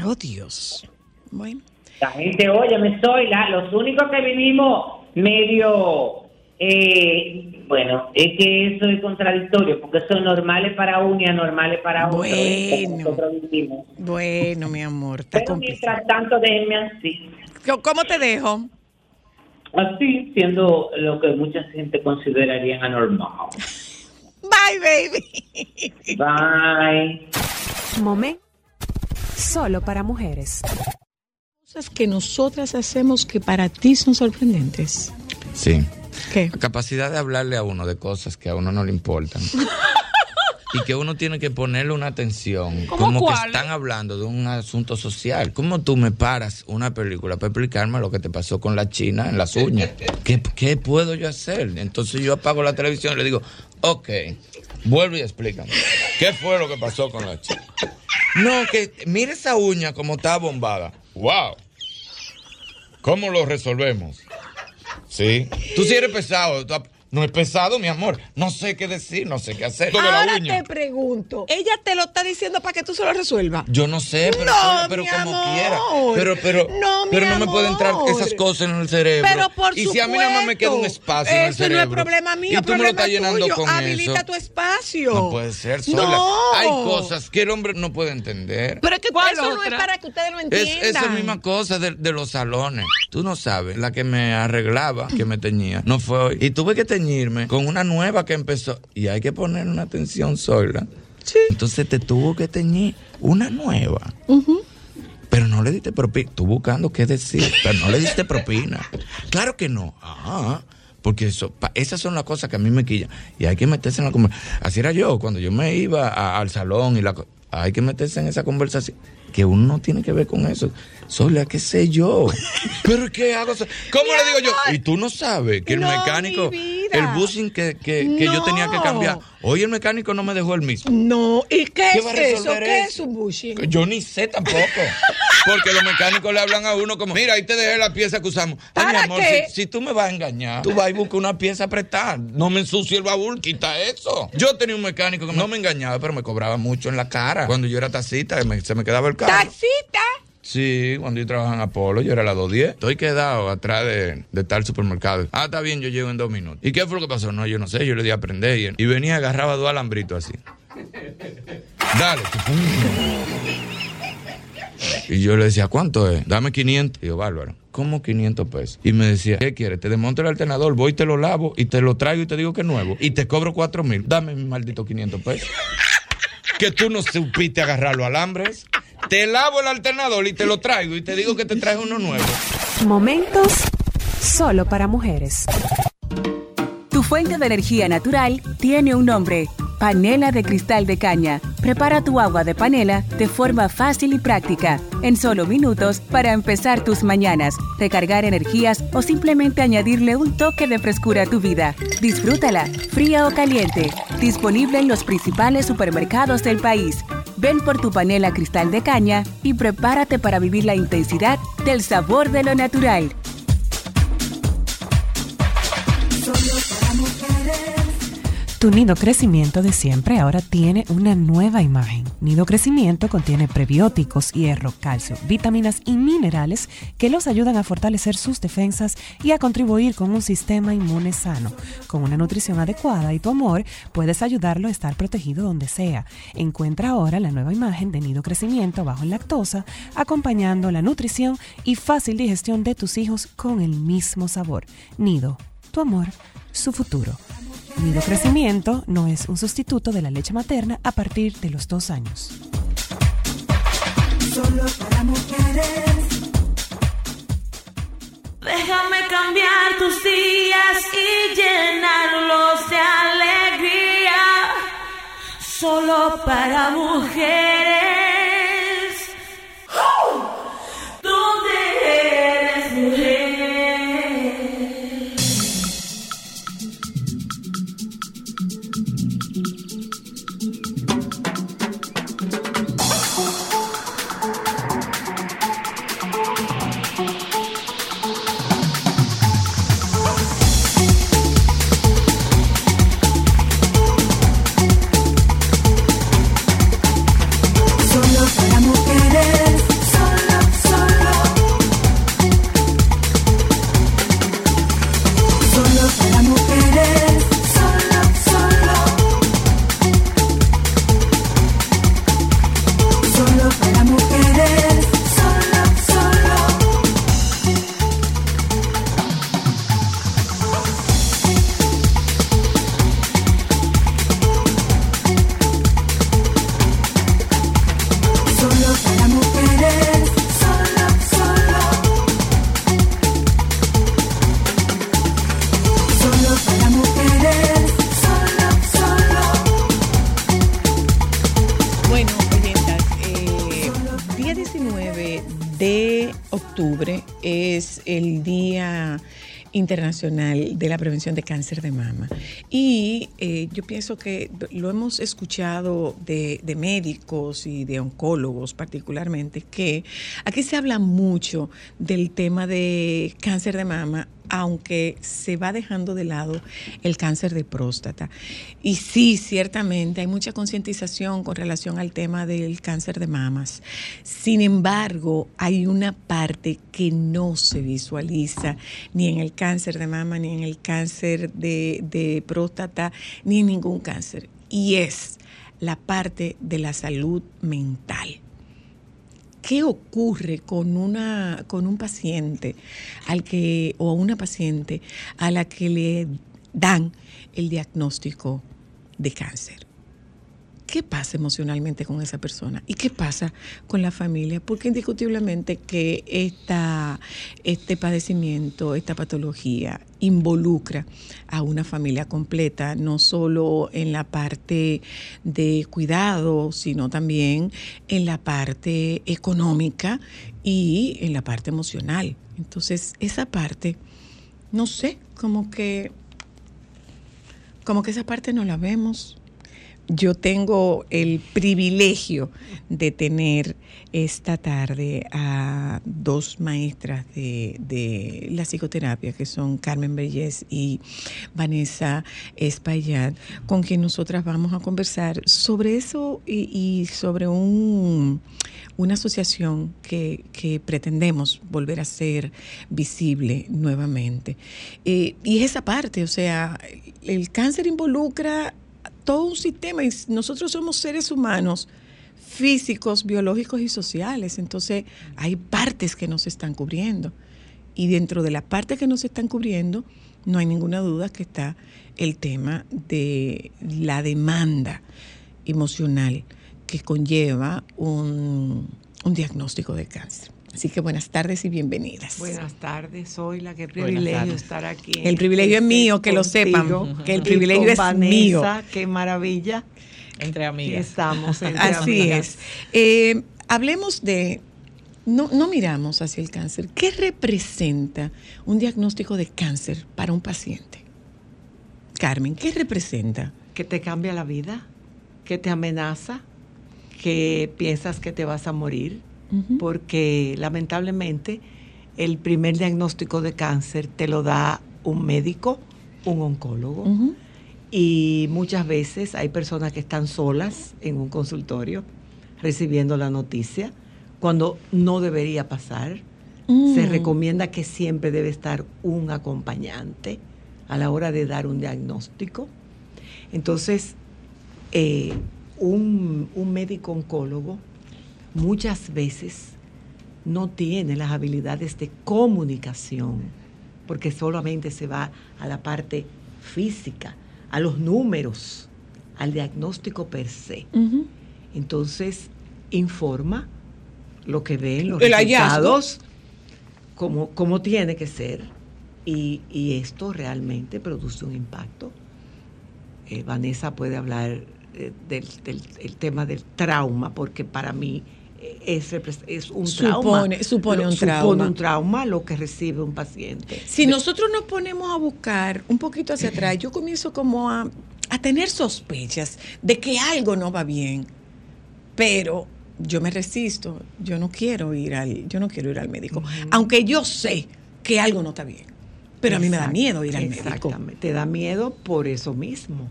Oh, Dios. Bueno. La gente, oye, me soy la, los únicos que vivimos medio, eh, bueno, es que eso es contradictorio, porque son normales para uno y anormales para otro. ¿eh? Bueno. Bueno, mi amor, está Pero complicado. mientras tanto, déjenme así. ¿Cómo- ¿Cómo te dejo? Así, siendo lo que mucha gente consideraría anormal. Bye, baby. Bye. Momento solo para mujeres. Cosas que nosotras hacemos que para ti son sorprendentes. Sí. ¿Qué? La capacidad de hablarle a uno de cosas que a uno no le importan. <laughs> y que uno tiene que ponerle una atención. ¿Cómo como cuál? que están hablando de un asunto social. ¿Cómo tú me paras una película para explicarme lo que te pasó con la china en las uñas? ¿Qué, qué puedo yo hacer? Entonces yo apago la televisión y le digo, ok, vuelve y explícame. ¿Qué fue lo que pasó con la china? No, que mire esa uña como está bombada. ¡Wow! ¿Cómo lo resolvemos? Sí. Tú sí eres pesado. tú no es pesado, mi amor. No sé qué decir, no sé qué hacer. La Ahora uña. te pregunto, ¿ella te lo está diciendo para que tú se lo resuelvas? Yo no sé, pero, No, pero mi como amor. quiera. Pero, pero, No, mi pero no me pueden entrar esas cosas en el cerebro. Pero por y si a mí nada más me queda un supuesto, espacio en el Eso no cerebro. es problema mío, y tú me lo estás llenando tuyo. con Habilita eso. tu espacio. No puede ser sola. No. Hay cosas que el hombre no puede entender. Pero es que ¿Cuál eso no es otra? para que ustedes lo Es entiendan. esa misma cosa de, de los salones. Tú no sabes, la que me arreglaba, que me teñía, no fue hoy. Y tuve que con una nueva que empezó. Y hay que poner una atención sola. Sí. Entonces te tuvo que teñir una nueva. Pero no le diste propina. Tú buscando qué decir, pero no le diste propina. Claro que no. Ah, porque eso, pa- esas son las cosas que a mí me quillan. Y hay que meterse en la conversación. Así era yo, cuando yo me iba a- al salón y la hay que meterse en esa conversación. Que uno no tiene que ver con eso. Sola, qué sé yo. <laughs> Pero ¿qué hago? ¿Cómo Mi le digo yo? Y tú no sabes que el No, mecánico, mi el bushing que, que, que yo tenía que cambiar, hoy el mecánico no me dejó el mismo. No, ¿y qué, ¿Qué es va a eso? ¿Qué eso? es un bushing? Yo ni sé tampoco. Porque los mecánicos le hablan a uno como, mira, ahí te dejé la pieza que usamos. Ay, mi ¿Para amor, qué? si, si tú me vas a engañar, tú vas y buscas una pieza a prestar. No me ensucie el baúl, quita eso. Yo tenía un mecánico que no me engañaba, pero me cobraba mucho en la cara. Cuando yo era taxista, me- se me quedaba el carro. ¿Taxita? Sí, cuando yo trabajaba en Apolo, yo era la 210. Estoy quedado atrás de, de tal supermercado. Ah, está bien, yo llego en dos minutos. ¿Y qué fue lo que pasó? No, yo no sé, yo le di a aprender. Y, y venía, agarraba dos alambritos así. <laughs> Dale. Y yo le decía, ¿cuánto es? Dame 500. Y yo, bárbaro. ¿Cómo 500 pesos? Y me decía, ¿qué quieres? Te desmonto el alternador, voy y te lo lavo y te lo traigo y te digo que es nuevo. Y te cobro 4 mil. Dame mi maldito 500 pesos. <laughs> que tú no supiste agarrar los alambres. Te lavo el alternador y te lo traigo y te digo que te traes uno nuevo. Momentos solo para mujeres. Tu fuente de energía natural tiene un nombre, panela de cristal de caña. Prepara tu agua de panela de forma fácil y práctica, en solo minutos para empezar tus mañanas, recargar energías o simplemente añadirle un toque de frescura a tu vida. Disfrútala, fría o caliente, disponible en los principales supermercados del país. Ven por tu panela cristal de caña y prepárate para vivir la intensidad del sabor de lo natural. Tu nido crecimiento de siempre ahora tiene una nueva imagen. Nido crecimiento contiene prebióticos, hierro, calcio, vitaminas y minerales que los ayudan a fortalecer sus defensas y a contribuir con un sistema inmune sano. Con una nutrición adecuada y tu amor, puedes ayudarlo a estar protegido donde sea. Encuentra ahora la nueva imagen de nido crecimiento bajo en lactosa, acompañando la nutrición y fácil digestión de tus hijos con el mismo sabor. Nido, tu amor, su futuro. Nido Crecimiento no es un sustituto de la leche materna a partir de los dos años. Solo para mujeres. Déjame cambiar tus días y llenarlos de alegría. Solo para mujeres. ¿Dónde el Día Internacional de la Prevención de Cáncer de Mama. Y eh, yo pienso que lo hemos escuchado de, de médicos y de oncólogos particularmente, que aquí se habla mucho del tema de cáncer de mama aunque se va dejando de lado el cáncer de próstata. Y sí, ciertamente hay mucha concientización con relación al tema del cáncer de mamas. Sin embargo, hay una parte que no se visualiza ni en el cáncer de mama, ni en el cáncer de, próstata, ni en ningún cáncer. Y es la parte de la salud mental. ¿Qué ocurre con una con un paciente al que o una paciente a la que le dan el diagnóstico de cáncer? ¿Qué pasa emocionalmente con esa persona? ¿Y qué pasa con la familia? Porque indiscutiblemente que esta, este padecimiento, esta patología involucra a una familia completa, no solo en la parte de cuidado, sino también en la parte económica y en la parte emocional. Entonces, esa parte, no sé, como que, como que esa parte no la vemos yo tengo el privilegio de tener esta tarde a dos maestras de, de la psicoterapia, que son Carmen Bellés y Vanessa Espaillat, con quien nosotras vamos a conversar sobre eso y, sobre un, una asociación que, que pretendemos volver a ser visible nuevamente. Eh, y es esa parte, o sea, el cáncer involucra todo un sistema y nosotros somos seres humanos físicos, biológicos y sociales. Entonces hay partes que nos están cubriendo. Y dentro de las partes que nos están cubriendo, no hay ninguna duda que está el tema de la demanda emocional que conlleva un, un diagnóstico de cáncer. Así que buenas tardes y bienvenidas. Buenas tardes, soy la que Buenas privilegio estar aquí. El privilegio es mío, que lo sepan, <laughs> que el Y privilegio con es Vanessa, mío. Qué maravilla. Entre amigas. Estamos entre Así amigas. es. Eh, hablemos de, no, no miramos hacia el cáncer. ¿Qué representa un diagnóstico de cáncer para un paciente? Carmen, ¿qué representa? Que te cambia la vida, que te amenaza, que piensas que te vas a morir, porque lamentablemente el primer diagnóstico de cáncer te lo da un médico, un oncólogo. Y muchas veces hay personas que están solas en un consultorio recibiendo la noticia cuando no debería pasar. Mm. Se recomienda que siempre debe estar un acompañante a la hora de dar un diagnóstico. Entonces, eh, un, un médico oncólogo muchas veces no tiene las habilidades de comunicación, porque solamente se va a la parte física, a los números, al diagnóstico per se. Entonces, informa lo que ve en los El resultados, como, como tiene que ser, y, y esto realmente produce un impacto. Eh, Vanessa puede hablar eh, del, del- el tema del trauma, porque para mí es, un Supone- trauma. supone Lo- un Supone trauma. un trauma lo que recibe un paciente. Si nosotros nos ponemos a buscar un poquito hacia atrás, yo comienzo como a, a tener sospechas de que algo no va bien, pero yo me resisto, yo no quiero ir al, yo no quiero ir al médico, aunque yo sé que algo no está bien, pero a mí me da miedo ir al médico. Exactamente. Te da miedo por eso mismo.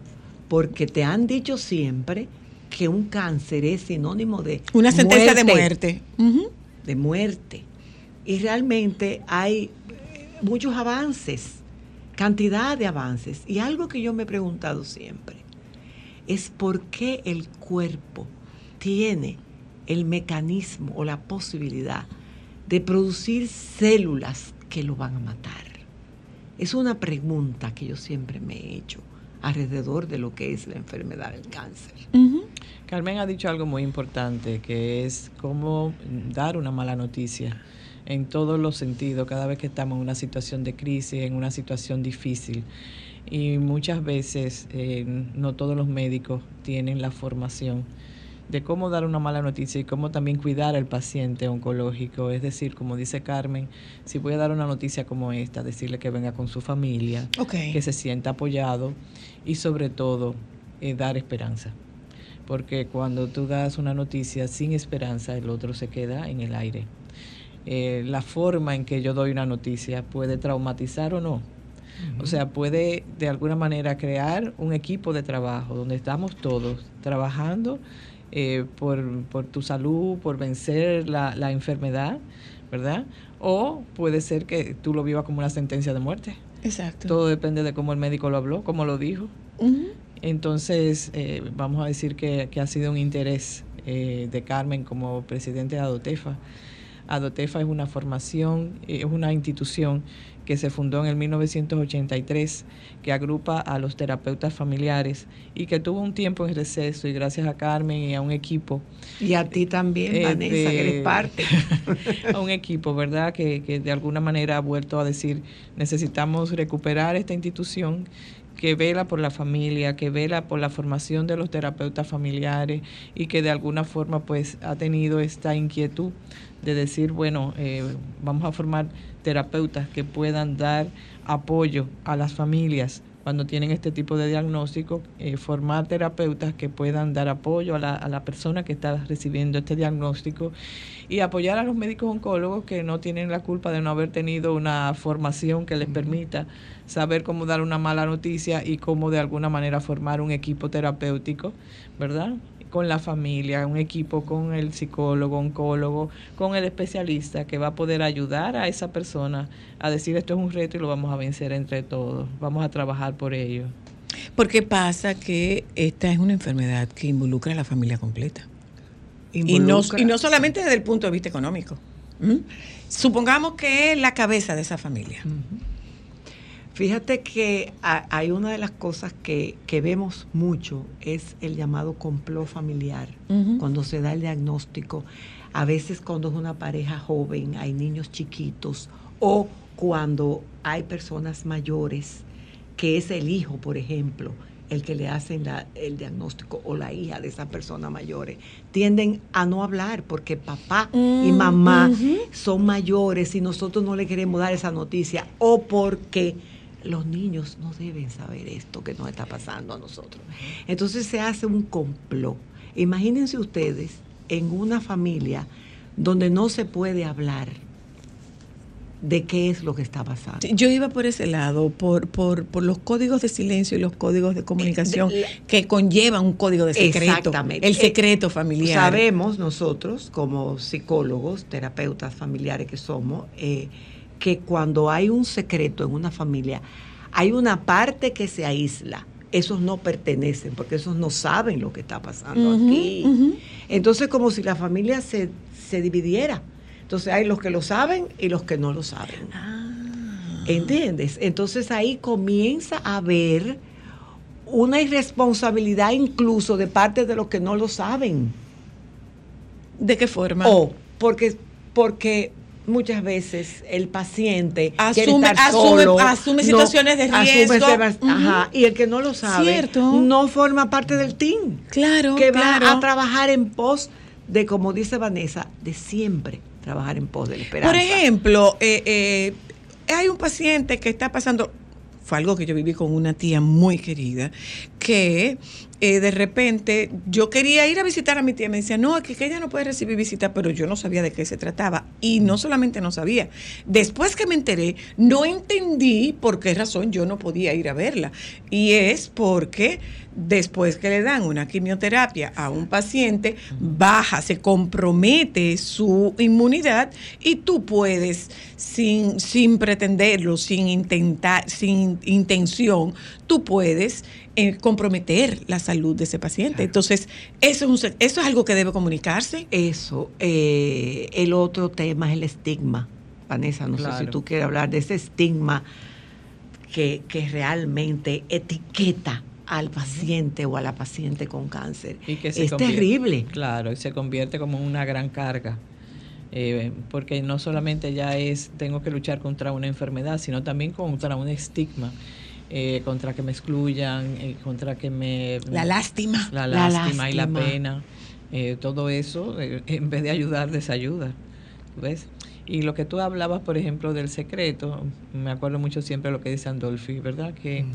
Porque te han dicho siempre que un cáncer es sinónimo de Una sentencia de muerte. De muerte. Y realmente hay muchos avances, cantidad de avances. Y algo que yo me he preguntado siempre es por qué el cuerpo tiene el mecanismo o la posibilidad de producir células que lo van a matar. Es una pregunta que yo siempre me he hecho alrededor de lo que es la enfermedad del cáncer. Carmen ha dicho algo muy importante, que es cómo dar una mala noticia en todos los sentidos, cada vez que estamos en una situación de crisis, en una situación difícil. Y muchas veces eh, no todos los médicos tienen la formación de cómo dar una mala noticia y cómo también cuidar al paciente oncológico. Es decir, como dice Carmen, si voy a dar una noticia como esta, decirle que venga con su familia, que se sienta apoyado y sobre todo eh, dar esperanza. Porque cuando tú das una noticia sin esperanza, el otro se queda en el aire. eh, la forma en que yo doy una noticia puede traumatizar o no. O sea, puede de alguna manera crear un equipo de trabajo donde estamos todos trabajando eh, por, por tu salud, por vencer la, la enfermedad, ¿verdad? O puede ser que tú lo vivas como una sentencia de muerte. Exacto. Todo depende de cómo el médico lo habló, cómo lo dijo. Entonces, eh, vamos a decir que, que ha sido un interés eh, de Carmen como presidente de Adotefa. Adotefa es una formación, es una institución que se fundó en el 1983, que agrupa a los terapeutas familiares y que tuvo un tiempo en receso y gracias a Carmen y a un equipo Y a ti también, eh, Vanessa, que eres parte. <laughs> a un equipo, ¿verdad? Que, que de alguna manera ha vuelto a decir, necesitamos recuperar esta institución que vela por la familia, que vela por la formación de los terapeutas familiares y que de alguna forma pues ha tenido esta inquietud de decir, bueno, eh, vamos a formar terapeutas que puedan dar apoyo a las familias cuando tienen este tipo de diagnóstico, eh, formar terapeutas que puedan dar apoyo a la, a la persona que está recibiendo este diagnóstico y apoyar a los médicos oncólogos que no tienen la culpa de no haber tenido una formación que les permita saber cómo dar una mala noticia y cómo de alguna manera formar un equipo terapéutico, ¿verdad? Con la familia, un equipo con el psicólogo, oncólogo, con el especialista que va a poder ayudar a esa persona a decir esto es un reto y lo vamos a vencer entre todos, vamos a trabajar por ello. Porque pasa que esta es una enfermedad que involucra a la familia completa. Y no, y no solamente desde el punto de vista económico. Supongamos que es la cabeza de esa familia. Fíjate que ha- hay una de las cosas que, que vemos mucho, es el llamado complot familiar. Cuando se da el diagnóstico, a veces cuando es una pareja joven, hay niños chiquitos, o cuando hay personas mayores, que es el hijo, por ejemplo, el que le hacen la- el diagnóstico, o la hija de esas personas mayores, tienden a no hablar porque papá y Mm, mamá son mayores y nosotros no le queremos dar esa noticia, o porque los niños no deben saber esto que nos está pasando a nosotros. Entonces se hace un complot. Imagínense ustedes en una familia donde no se puede hablar de qué es lo que está pasando. Yo iba por ese lado, por, por, por los códigos de silencio y los códigos de comunicación de- que conllevan un código de secreto. Exactamente. El Eh, secreto familiar. Sabemos nosotros, como psicólogos, terapeutas familiares que somos, eh, que cuando hay un secreto en una familia, hay una parte que se aísla. Esos no pertenecen, porque esos no saben lo que está pasando aquí. ujú. Entonces, como si la familia se, se dividiera. Entonces, hay los que lo saben y los que no lo saben. Ah. ¿Entiendes? Entonces ahí comienza a haber una irresponsabilidad incluso de parte de los que no lo saben. ¿De qué forma? O porque, porque muchas veces el paciente Asume- estar asume- solo, asume situaciones de asume riesgo. ajá, y el que no lo sabe Cierto. no forma parte del team Claro, que va a trabajar en pos de, como dice Vanessa, de siempre trabajar en pos de la esperanza. Por ejemplo, eh, eh, hay un paciente que está pasando, fue algo que yo viví con una tía muy querida, que eh, de repente yo quería ir a visitar a mi tía, me decía, no, es que, que ella no puede recibir visita, pero yo no sabía de qué se trataba. Y no solamente no sabía, después que me enteré, no entendí por qué razón yo no podía ir a verla. Y es porque después que le dan una quimioterapia a un paciente, baja, se compromete su inmunidad y tú puedes, sin, sin pretenderlo, sin intentar, sin intención, tú puedes eh, comprometer la salud de ese paciente. Entonces, eso es, un eso es algo que debe comunicarse. Eso. eh, el otro tema es el estigma. Vanessa, no sé si tú quieres hablar de ese estigma que, que realmente etiqueta al paciente o a la paciente con cáncer. Y que se es terrible. Claro, y se convierte como una gran carga. Eh, porque no solamente ya es tengo que luchar contra una enfermedad, sino también contra un estigma, eh, contra que me excluyan, eh, contra que me... La lástima. La La lástima y la pena. eh, todo eso, en vez de ayudar, desayuda. ¿Ves? Y lo que tú hablabas, por ejemplo, del secreto, me acuerdo mucho siempre lo que dice Andolfi, ¿verdad? Que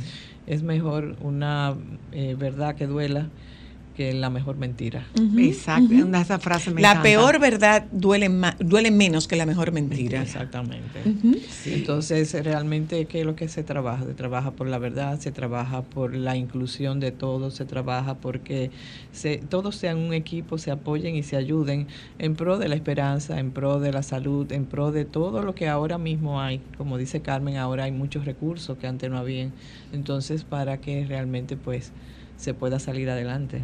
es mejor una eh, verdad que duela que la mejor mentira. Exacto, una- esa frase me la encanta. peor verdad duele, duele menos que la mejor mentira. Exactamente. Entonces, realmente, ¿qué es lo que se trabaja? Se trabaja por la verdad, se trabaja por la inclusión de todos, se trabaja porque se, todos sean un equipo, se apoyen y se ayuden en pro de la esperanza, en pro de la salud, en pro de todo lo que ahora mismo hay. Como dice Carmen, ahora hay muchos recursos que antes no habían. Entonces, para que realmente pues se pueda salir adelante.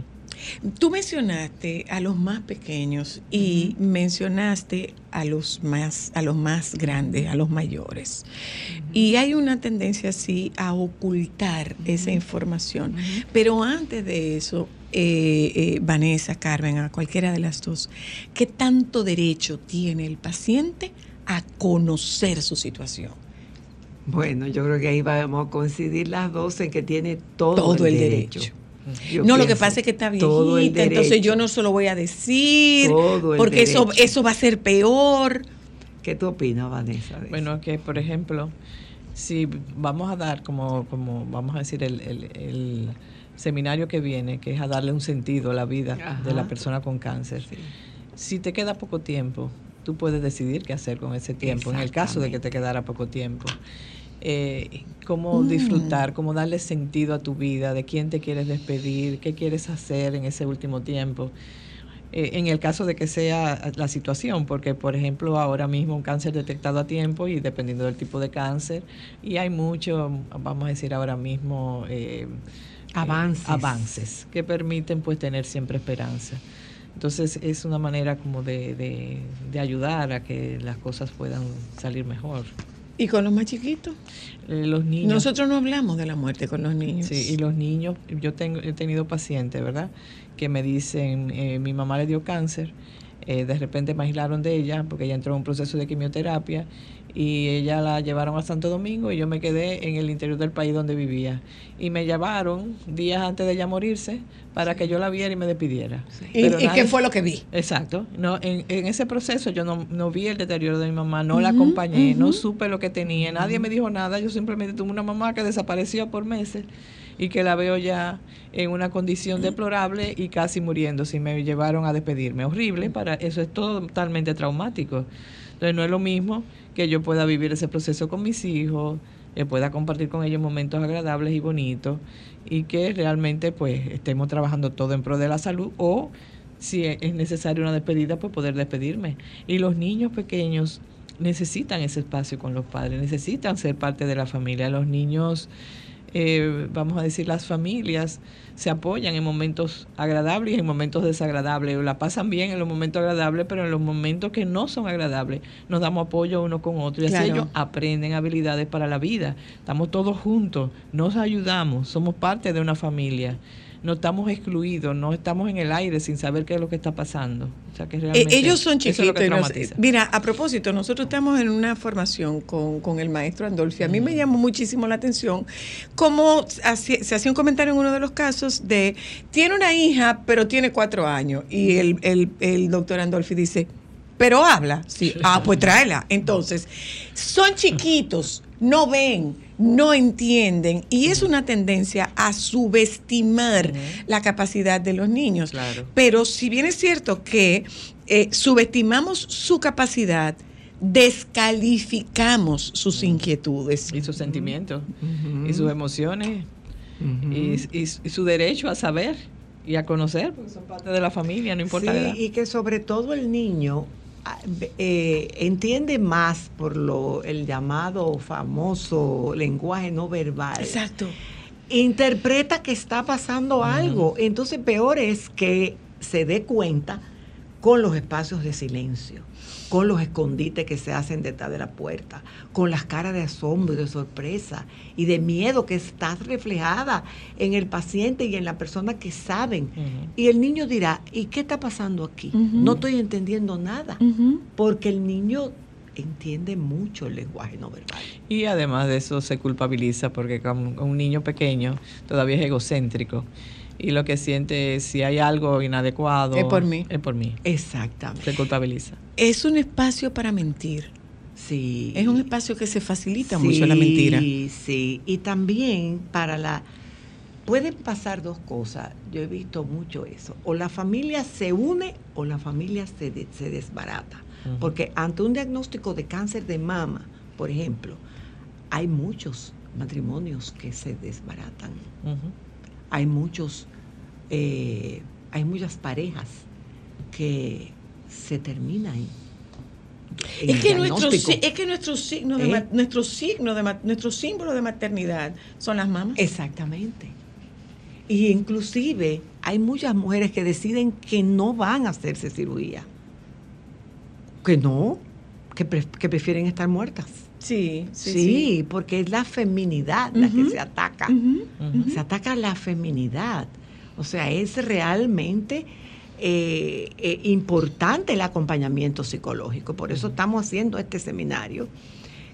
Tú mencionaste a los más pequeños y mencionaste a los más, a los más grandes, a los mayores. Y hay una tendencia así a ocultar esa información. Pero antes de eso, eh, eh, Vanessa, Carmen, a cualquiera de las dos, ¿qué tanto derecho tiene el paciente a conocer su situación? Bueno, yo creo que ahí vamos a coincidir las dos en que tiene todo, Todo el derecho. derecho. Yo no, lo que pasa es que está viejita, entonces yo no se lo voy a decir, Todo el porque eso, derecho. eso va a ser peor. ¿Qué tú opinas, Vanessa? Bueno, que por ejemplo, si vamos a dar como, como vamos a decir, el, el- el seminario que viene, que es a darle un sentido a la vida de la persona con cáncer, si te queda poco tiempo, tú puedes decidir qué hacer con ese tiempo, en el caso de que te quedara poco tiempo. Eh, cómo Mm. disfrutar, cómo darle sentido a tu vida, de quién te quieres despedir, qué quieres hacer en ese último tiempo. Eh, en el caso de que sea la situación, porque por ejemplo ahora mismo un cáncer detectado a tiempo y dependiendo del tipo de cáncer, y hay mucho, vamos a decir ahora mismo, eh, Avances. eh, avances que permiten pues tener siempre esperanza. Entonces es una manera como de, de, de ayudar a que las cosas puedan salir mejor. ¿Y con los más chiquitos? Eh, los niños. Nosotros no hablamos de la muerte con los niños. Sí, y los niños, yo tengo, he tenido pacientes, ¿verdad? Que me dicen, eh, mi mamá le dio cáncer, eh, de repente me aislaron de ella porque ella entró en un proceso de quimioterapia y ella la llevaron a Santo Domingo y yo me quedé en el interior del país donde vivía. Y me llevaron días antes de ella morirse para que yo la viera y me despidiera. ¿Y, Pero y nadie- qué fue lo que vi? Exacto. No, en, en ese proceso yo no, no vi el deterioro de mi mamá, no la acompañé, no supe lo que tenía, nadie me dijo nada, yo simplemente tuve una mamá que desapareció por meses y que la veo ya en una condición deplorable y casi muriéndose y me llevaron a despedirme. Horrible, para eso es totalmente traumático. Entonces no es lo mismo que yo pueda vivir ese proceso con mis hijos, que pueda compartir con ellos momentos agradables y bonitos y que realmente pues estemos trabajando todo en pro de la salud o si e- es necesaria una despedida pues poder despedirme. Y los niños pequeños necesitan ese espacio con los padres, necesitan ser parte de la familia. Los niños, eh, vamos a decir, las familias se apoyan en momentos agradables y en momentos desagradables. La pasan bien en los momentos agradables, pero en los momentos que no son agradables nos damos apoyo uno con otro. Y así ellos aprenden habilidades para la vida. Estamos todos juntos, nos ayudamos, somos parte de una familia. No estamos excluidos, no estamos en el aire sin saber qué es lo que está pasando. O sea, que Eh, realmente ellos son es chiquitos. nos- mira, a propósito, nosotros estamos en una formación con, con el maestro Andolfi. A mí me llamó muchísimo la atención cómo se hacía un comentario en uno de los casos de, tiene una hija, pero tiene cuatro años. Y el, el, el doctor Andolfi dice, pero habla. Sí, ah, pues tráela. Entonces, son chiquitos, no ven, no entienden. Y es una tendencia a subestimar la capacidad de los niños. Claro. Pero si bien es cierto que eh, subestimamos su capacidad, descalificamos sus inquietudes. y sus sentimientos y sus emociones y, y- y su derecho a saber y a conocer porque son parte de la familia no importa la edad. Sí, y que sobre todo el niño eh, entiende más por lo el llamado famoso lenguaje no verbal. Exacto. Interpreta que está pasando algo. Entonces peor es que se dé cuenta con los espacios de silencio, con los escondites que se hacen detrás de la puerta, con las caras de asombro y de sorpresa y de miedo que está reflejada en el paciente y en la persona que saben. Y el niño dirá, ¿y qué está pasando aquí? No estoy entendiendo nada, porque el niño entiende mucho el lenguaje no verbal. Y además de eso se culpabiliza porque como un niño pequeño todavía es egocéntrico y lo que siente es si hay algo inadecuado Es por mí. Es por mí. Exactamente. Se culpabiliza. Es un espacio para mentir. Sí. Es un espacio que se facilita mucho la mentira. Sí, sí. Y también para la pueden pasar dos cosas. Yo he visto mucho eso. O la familia se une o la familia se, de- se desbarata. Porque ante un diagnóstico de cáncer de mama, por ejemplo, hay muchos matrimonios que se desbaratan. Ujú. Hay muchos, eh, hay muchas parejas que se terminan. en Es que, nuestro, es que nuestro signo de ¿Eh? nuestro signo de nuestro símbolo de maternidad son las mamas. Exactamente. Y inclusive hay muchas mujeres que deciden que no van a hacerse cirugía. Que no, que, pre- que prefieren estar muertas. Sí, Sí, sí, porque es la feminidad la que se ataca. Se ataca la feminidad. O sea, es realmente eh, eh, importante el acompañamiento psicológico. Por eso estamos haciendo este seminario,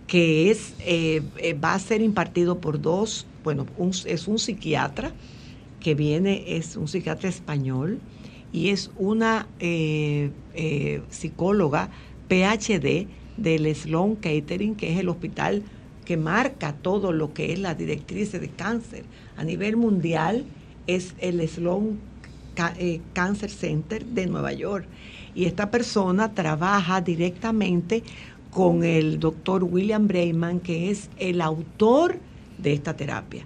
que es eh, eh, va a ser impartido por dos, bueno, un- es un psiquiatra que viene, es un psiquiatra español y es una psicóloga PhD del Sloan Kettering, que es el hospital que marca todo lo que es la directriz de cáncer a nivel mundial, es el Sloan eh, Cancer Center de Nueva York. Y esta persona trabaja directamente con el doctor William Brayman, que es el autor de esta terapia.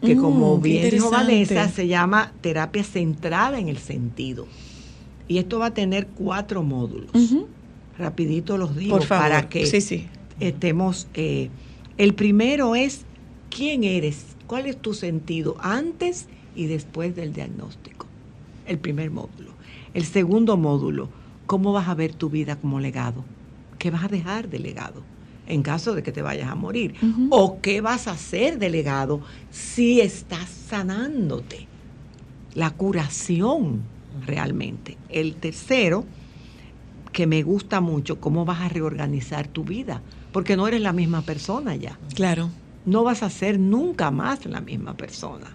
Que Mm, como bien dijo. Vanessa, se llama terapia centrada en el sentido. Y esto va a tener cuatro módulos. Rapidito los digo para que Sí, sí. estemos. eh, el primero es quién eres, cuál es tu sentido antes y después del diagnóstico. El primer módulo. El segundo módulo, cómo vas a ver tu vida como legado. ¿Qué vas a dejar de legado en caso de que te vayas a morir? ¿O qué vas a hacer de legado si estás sanándote? La curación realmente. El tercero, que me gusta mucho, cómo vas a reorganizar tu vida, porque no eres la misma persona ya. Claro. No vas a ser nunca más la misma persona.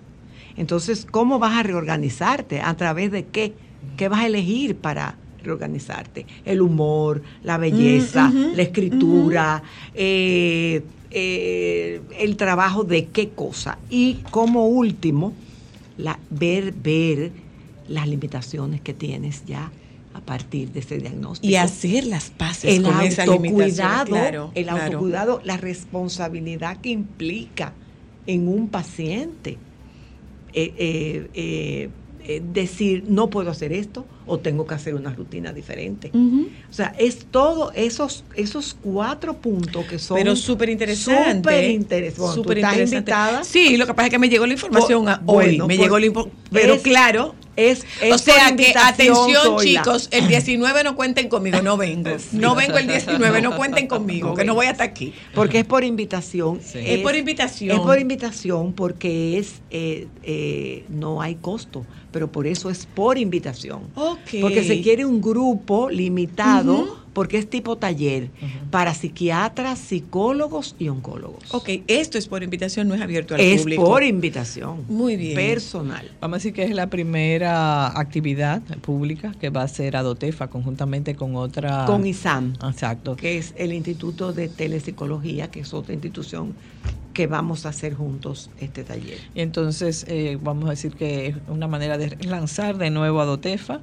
Entonces, ¿cómo vas a reorganizarte? ¿A través de qué? ¿Qué vas a elegir para reorganizarte? El humor, la belleza, Mm, la escritura, eh, eh, el trabajo de qué cosa. Y como último, la, ver, ver las limitaciones que tienes ya partir de ese diagnóstico. Y hacer las paces el con autocuidado, Claro, el claro. autocuidado, la responsabilidad que implica en un paciente. Eh, eh, eh, eh, decir, no puedo hacer esto o tengo que hacer una rutina diferente. O sea, es todo esos, esos cuatro puntos que son Pero súper interesante. Súper interesante. Bueno. Sí, lo que pasa es que me llegó la información hoy. bueno, me llegó la info- Pero es- claro. Es, es o sea que, atención chicos, el 19 no cuenten conmigo, no vengo. <laughs> No vengo el 19, no cuenten conmigo, que no voy hasta aquí. Porque es por invitación. Es por invitación. Es por invitación porque es eh, eh, no hay costo, pero por eso es por invitación. Porque se quiere un grupo limitado. Porque es tipo taller, para psiquiatras, psicólogos y oncólogos. Ok, esto es por invitación, no es abierto al Es público. por invitación. Muy bien. Personal. Vamos a decir que es la primera actividad pública que va a hacer Adotefa conjuntamente con otra. Con ISAM. Exacto. que es el Instituto de Telepsicología, que es otra institución que vamos a hacer juntos este taller. Entonces eh, vamos a decir que es una manera de lanzar de nuevo a Dotefa,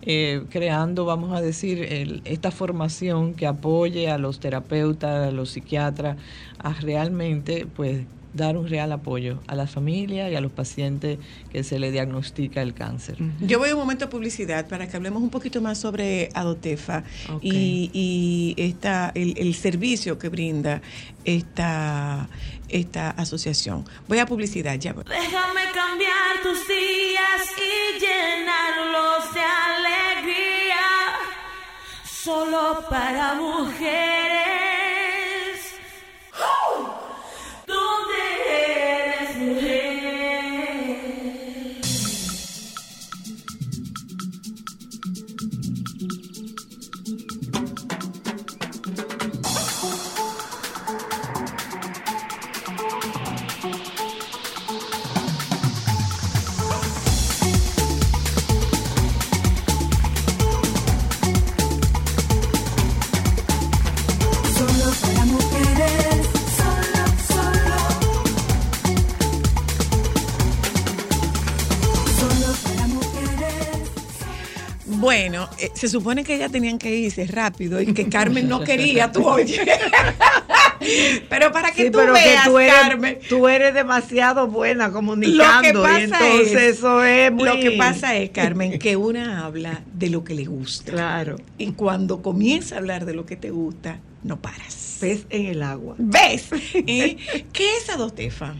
eh, creando, vamos a decir, el- esta formación que apoye a los terapeutas, a los psiquiatras, a realmente pues dar un real apoyo a la familia y a los pacientes que se le diagnostica el cáncer. Yo voy a un momento de publicidad para que hablemos un poquito más sobre Adotefa y, y esta, el, el servicio que brinda esta, esta asociación. Voy a publicidad, ya voy. Déjame cambiar tus días y llenarlos de alegría. Solo para mujeres. Bueno, eh, se supone que ellas tenían que irse rápido y que Carmen no quería, tú oye. <laughs> pero para que Sí, tú pero veas, que tú eres, Carmen, tú eres demasiado buena lo comunicando. que pasa y entonces es, eso es muy... lo que pasa es, Carmen, que una habla de lo que le gusta. Claro. Y cuando comienza a hablar de lo que te gusta, no paras. Pez en el agua. ¿Ves? <laughs> ¿Y ¿Qué es Adotefa?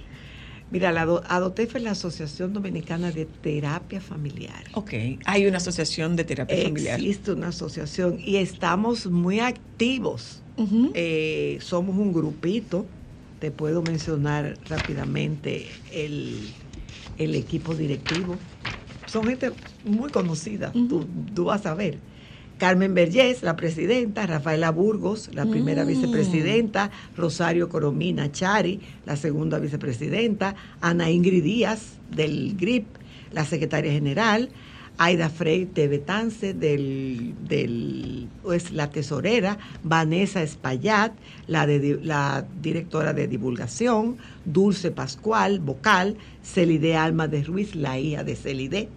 Mira, la Ado- ADOTEF es la Asociación Dominicana de Terapia Familiar. Ok, hay una asociación de terapia familiar. Existe una asociación y estamos muy activos. Eh, somos un grupito. Te puedo mencionar rápidamente el, el equipo directivo. Son gente muy conocida, tú, tú vas a ver. Carmen Vergés, la presidenta, Rafaela Burgos, la primera Mm. vicepresidenta, Rosario Coromina Chari, la segunda vicepresidenta, Ana Ingrid Díaz, del GRIP, la secretaria general, Aida Frey Tebetance, del, del, pues, la tesorera, Vanessa Espaillat, la, de, la directora de divulgación, Dulce Pascual, vocal, Celide Alma de Ruiz, la hija de Celide,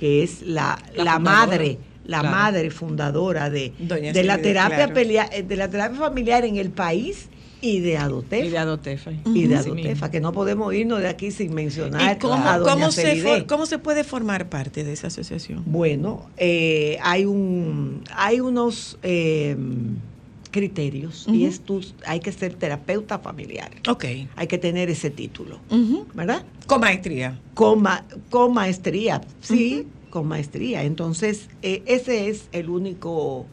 que es la, La madre, la Claro. madre fundadora de, Doña de la terapia claro. pelea- eh, de la terapia familiar en el país y de Adotefa. Y de Adotefa. Y de Adotefa, que no podemos irnos de aquí sin mencionar ¿Y cómo, a doña cómo se for- cómo se puede formar parte de esa asociación? Bueno, eh, hay un hay unos eh, criterios y es tú, hay que ser terapeuta familiar. Ok. Hay que tener ese título. ¿verdad? Con maestría. Con, ma- con maestría, sí, con maestría. Entonces, eh, ese es el único,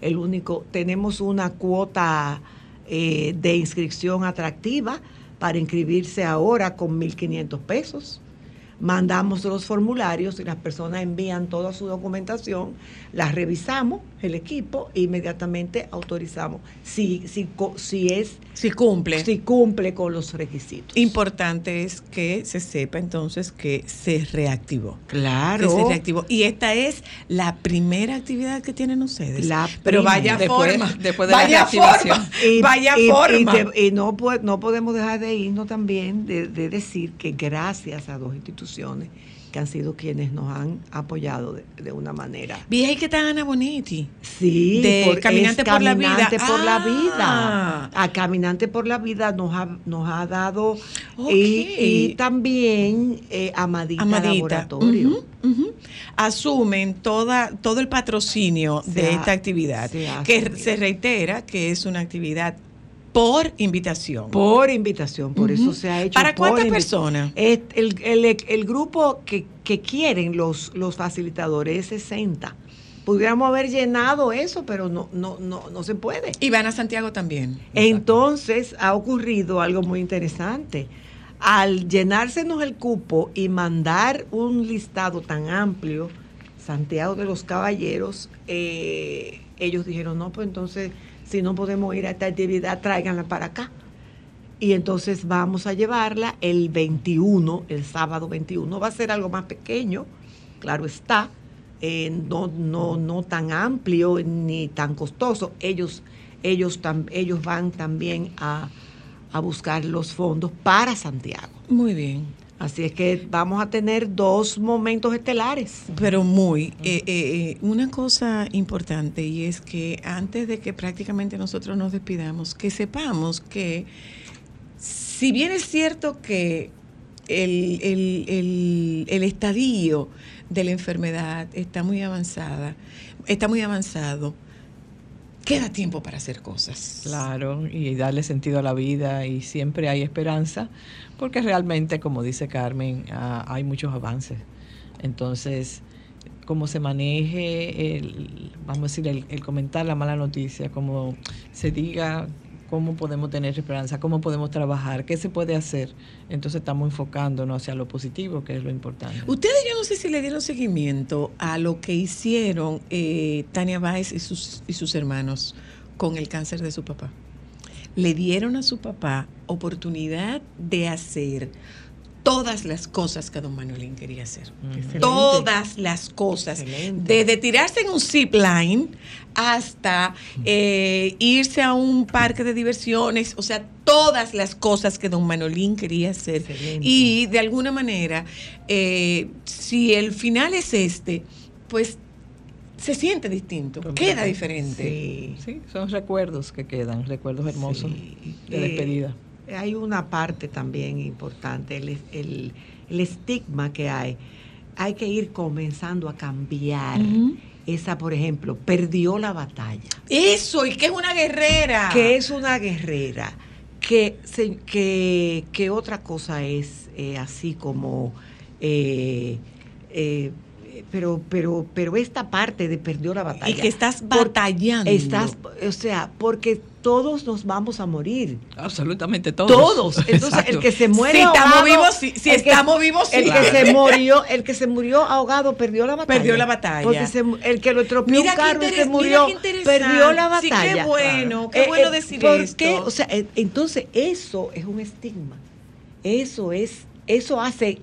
el único, tenemos una cuota eh, de inscripción atractiva para inscribirse ahora con 1.500 pesos. Mandamos los formularios y las personas envían toda su documentación, las revisamos, el equipo, e inmediatamente autorizamos si, si, co- si es Si cumple. si cumple con los requisitos. Importante es que se sepa entonces que se reactivó. Claro. Que se reactivó. Y esta es la primera actividad que tienen ustedes. La Pero primera. vaya Después- forma. después de la vaya reactivación. forma. vaya forma. te- y no, po- no podemos dejar de irnos también de, de decir que gracias a dos instituciones que han sido quienes nos han apoyado de, de una manera. Vi ahí que está Ana Bonetti. Sí, De por- Caminante es por la por Ah. vida. A Caminante por la Vida nos ha, nos ha dado Ok. y, y también eh, Amadita, Amadita. Laboratorio. Asumen toda, todo el patrocinio Se de ha- esta actividad, se que se reitera que es una actividad por invitación. Por invitación, por eso se ha hecho. ¿Para cuántas personas? El, el- el grupo que, que quieren los, los facilitadores es 60. Pudiéramos haber llenado eso, pero no, no, no, no se puede. Y van a Santiago también. Entonces ha ocurrido algo muy interesante. Al llenársenos el cupo y mandar un listado tan amplio, Santiago de los Caballeros, eh, ellos dijeron, no, pues entonces, si no podemos ir a esta actividad, tráiganla para acá. Y entonces vamos a llevarla el 21, el sábado 21. Va a ser algo más pequeño, claro está, eh, no, no, no tan amplio ni tan costoso. Ellos, ellos, tam- ellos van también a, a buscar los fondos para Santiago. Muy bien. Así es que vamos a tener dos momentos estelares. Pero muy. eh, eh, eh, una cosa importante y es que antes de que prácticamente nosotros nos despidamos, que sepamos que si bien es cierto que el, el- el- el estadio de la enfermedad está muy avanzada, está muy avanzado, queda tiempo para hacer cosas. Claro, y darle sentido a la vida y siempre hay esperanza, porque realmente, como dice Carmen, ah, hay muchos avances. Entonces, cómo se maneje, el, vamos a decir, el, el comentar la mala noticia, cómo se diga cómo podemos tener esperanza, cómo podemos trabajar, qué se puede hacer. Entonces estamos enfocándonos hacia lo positivo, que es lo importante. Ustedes yo no sé si le dieron seguimiento a lo que hicieron eh, Tania Báez y sus, y sus hermanos con el cáncer de su papá. Le dieron a su papá oportunidad de hacer todas las cosas que don Manuelín quería hacer. Excelente. Todas las cosas. Excelente. Desde tirarse en un zip line hasta eh, irse a un parque de diversiones, o sea, todas las cosas que don Manolín quería hacer. Excelente. Y de alguna manera, eh, si el final es este, pues se siente distinto, queda diferente. Sí. Sí, son recuerdos que quedan, recuerdos hermosos de Eh, despedida. Hay una parte también importante, el, el- el estigma que hay. Hay que ir comenzando a cambiar. Esa, por ejemplo, perdió la batalla. Eso, y que es una guerrera. que es una guerrera, que, se- que, que otra cosa es eh, así como, eh, eh, pero, pero, pero esta parte de perdió la batalla. Y que estás Por- batallando. Estás, o sea, porque todos nos vamos a morir. Absolutamente todos. Todos. Entonces, Exacto. el que se muere Si estamos ahogado- vivos, sí. Si el que- estamos vivos, sí. El que se murió, el que se murió ahogado perdió la batalla. Perdió la batalla. Porque se mu- el que lo estropeó Mira un qué carro y se murió, perdió la Sí, batalla. qué bueno, qué bueno decir ¿por esto. qué? O sea, eh, entonces eso es un estigma. Eso es, eso hace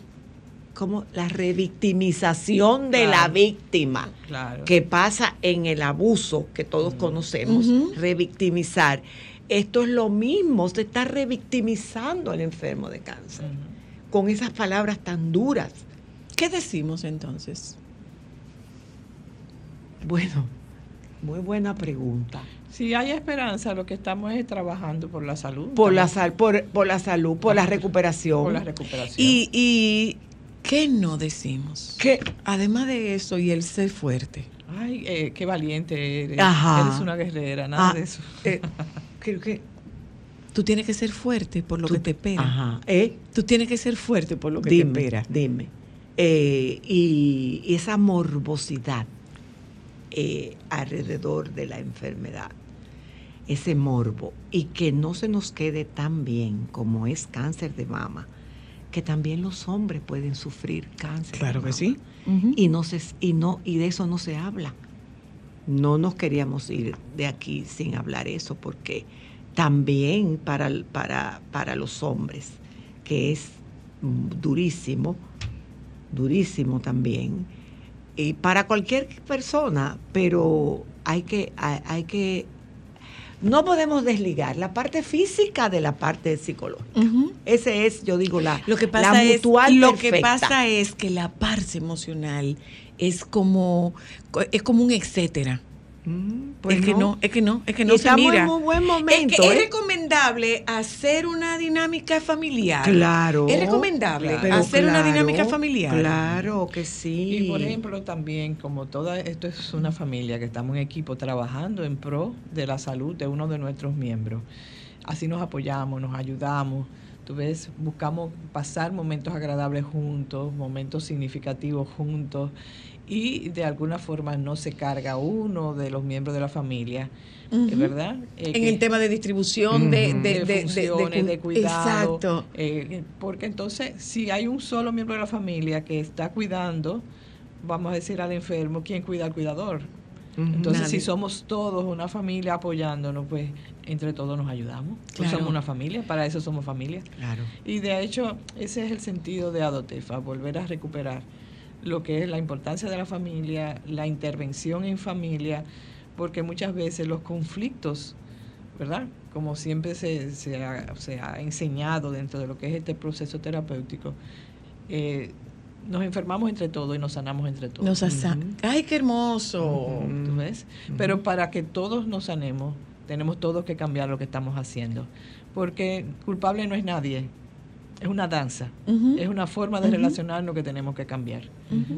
como la revictimización de la víctima Claro. que pasa en el abuso que todos conocemos, revictimizar. Esto es lo mismo, se está revictimizando al enfermo de cáncer con esas palabras tan duras. ¿Qué decimos entonces? Bueno, muy buena pregunta. Si hay esperanza, lo que estamos es trabajando por la salud. Por la, sal, por, por la salud, por la recuperación. por la recuperación. Y, y ¿qué no decimos? ¿Qué? Además de eso y el ser fuerte. Ay, eh, qué valiente eres. Ajá. Eres una guerrera, nada Ah, de eso. eh, creo que Tú tienes que ser fuerte por lo que te espera. Ajá. ¿Eh? Tú tienes que ser fuerte por lo que dime, te espera. Dime. Eh, y, y esa morbosidad eh, alrededor de la enfermedad, ese morbo, y que no se nos quede tan bien como es cáncer de mama, que también los hombres pueden sufrir cáncer. Claro que sí. Y no se, y no y de eso no se habla. No nos queríamos ir de aquí sin hablar eso porque también para, para, para los hombres, que es durísimo, durísimo también, y para cualquier persona, pero hay que, hay, hay que, no podemos desligar la parte física de la parte psicológica. Ujú. Ese es, yo digo, la, Lo que la pasa es lo que pasa es que la parte emocional es como es como un etcétera. Mm, pues es que no, es que no, es que no Y se estamos mira. en un buen es momento. que es ¿eh? recomendable hacer una dinámica familiar. Claro. Es recomendable Pero hacer una claro, dinámica familiar. Claro que sí. Y por ejemplo también, como toda esto es una familia, que estamos en equipo trabajando en pro de la salud de uno de nuestros miembros. Así nos apoyamos, nos ayudamos. Tú ves, buscamos pasar momentos agradables juntos, momentos significativos juntos y de alguna forma no se carga uno de los miembros de la familia, Ujú. ¿verdad? Eh, en que- el tema de distribución de, Ujú. de, de, de- de- funciones, de, cu- cuidado. Exacto. eh, porque entonces, si hay un solo miembro de la familia que está cuidando, vamos a decir al enfermo, ¿quién cuida al cuidador? Entonces, Nadie. si somos todos una familia apoyándonos, pues entre todos nos ayudamos. Pues Claro. somos una familia, para eso somos familia. Claro. Y de hecho, ese es el sentido de Adotefa, volver a recuperar lo que es la importancia de la familia, la intervención en familia, porque muchas veces los conflictos, ¿verdad? Como siempre se, se, ha, se ha enseñado dentro de lo que es este proceso terapéutico, eh, nos enfermamos entre todos y nos sanamos entre todos. Nos asa- Ay, qué hermoso. ¿Tú ves? Pero para que todos nos sanemos, tenemos todos que cambiar lo que estamos haciendo. Porque culpable no es nadie, es una danza, es una forma de relacionarnos que tenemos que cambiar.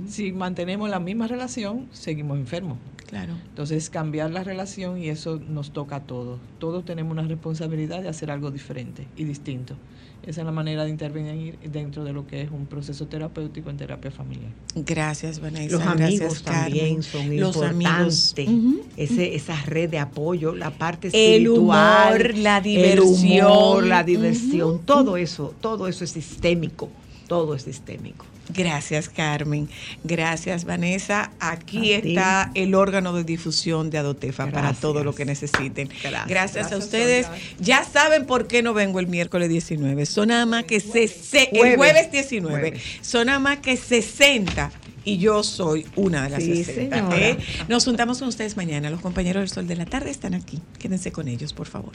Si mantenemos la misma relación, seguimos enfermos. Claro. Entonces, cambiar la relación y eso nos toca a todos. Todos tenemos una responsabilidad de hacer algo diferente y distinto. Esa es la manera de intervenir dentro de lo que es un proceso terapéutico en terapia familiar. Gracias, Vanessa. Los amigos también son Los importantes. amigos. Ese, esa red de apoyo, la parte El espiritual, humor, la el diversión. humor, la diversión, todo eso, todo eso es sistémico, todo es sistémico. Gracias, Carmen. Gracias, Vanessa. Aquí A ti. está el órgano de difusión de Adotefa para todo lo que necesiten. Gracias. Gracias, a ustedes. Ya saben por qué no vengo el miércoles 19. Son nada más que se, se- el Jueves. jueves 19. Jueves. Son nada más que 60 y yo soy una de las Sí, 60. señora. ¿eh? Nos juntamos con ustedes mañana. Los compañeros del Sol de la Tarde están aquí. Quédense con ellos, por favor.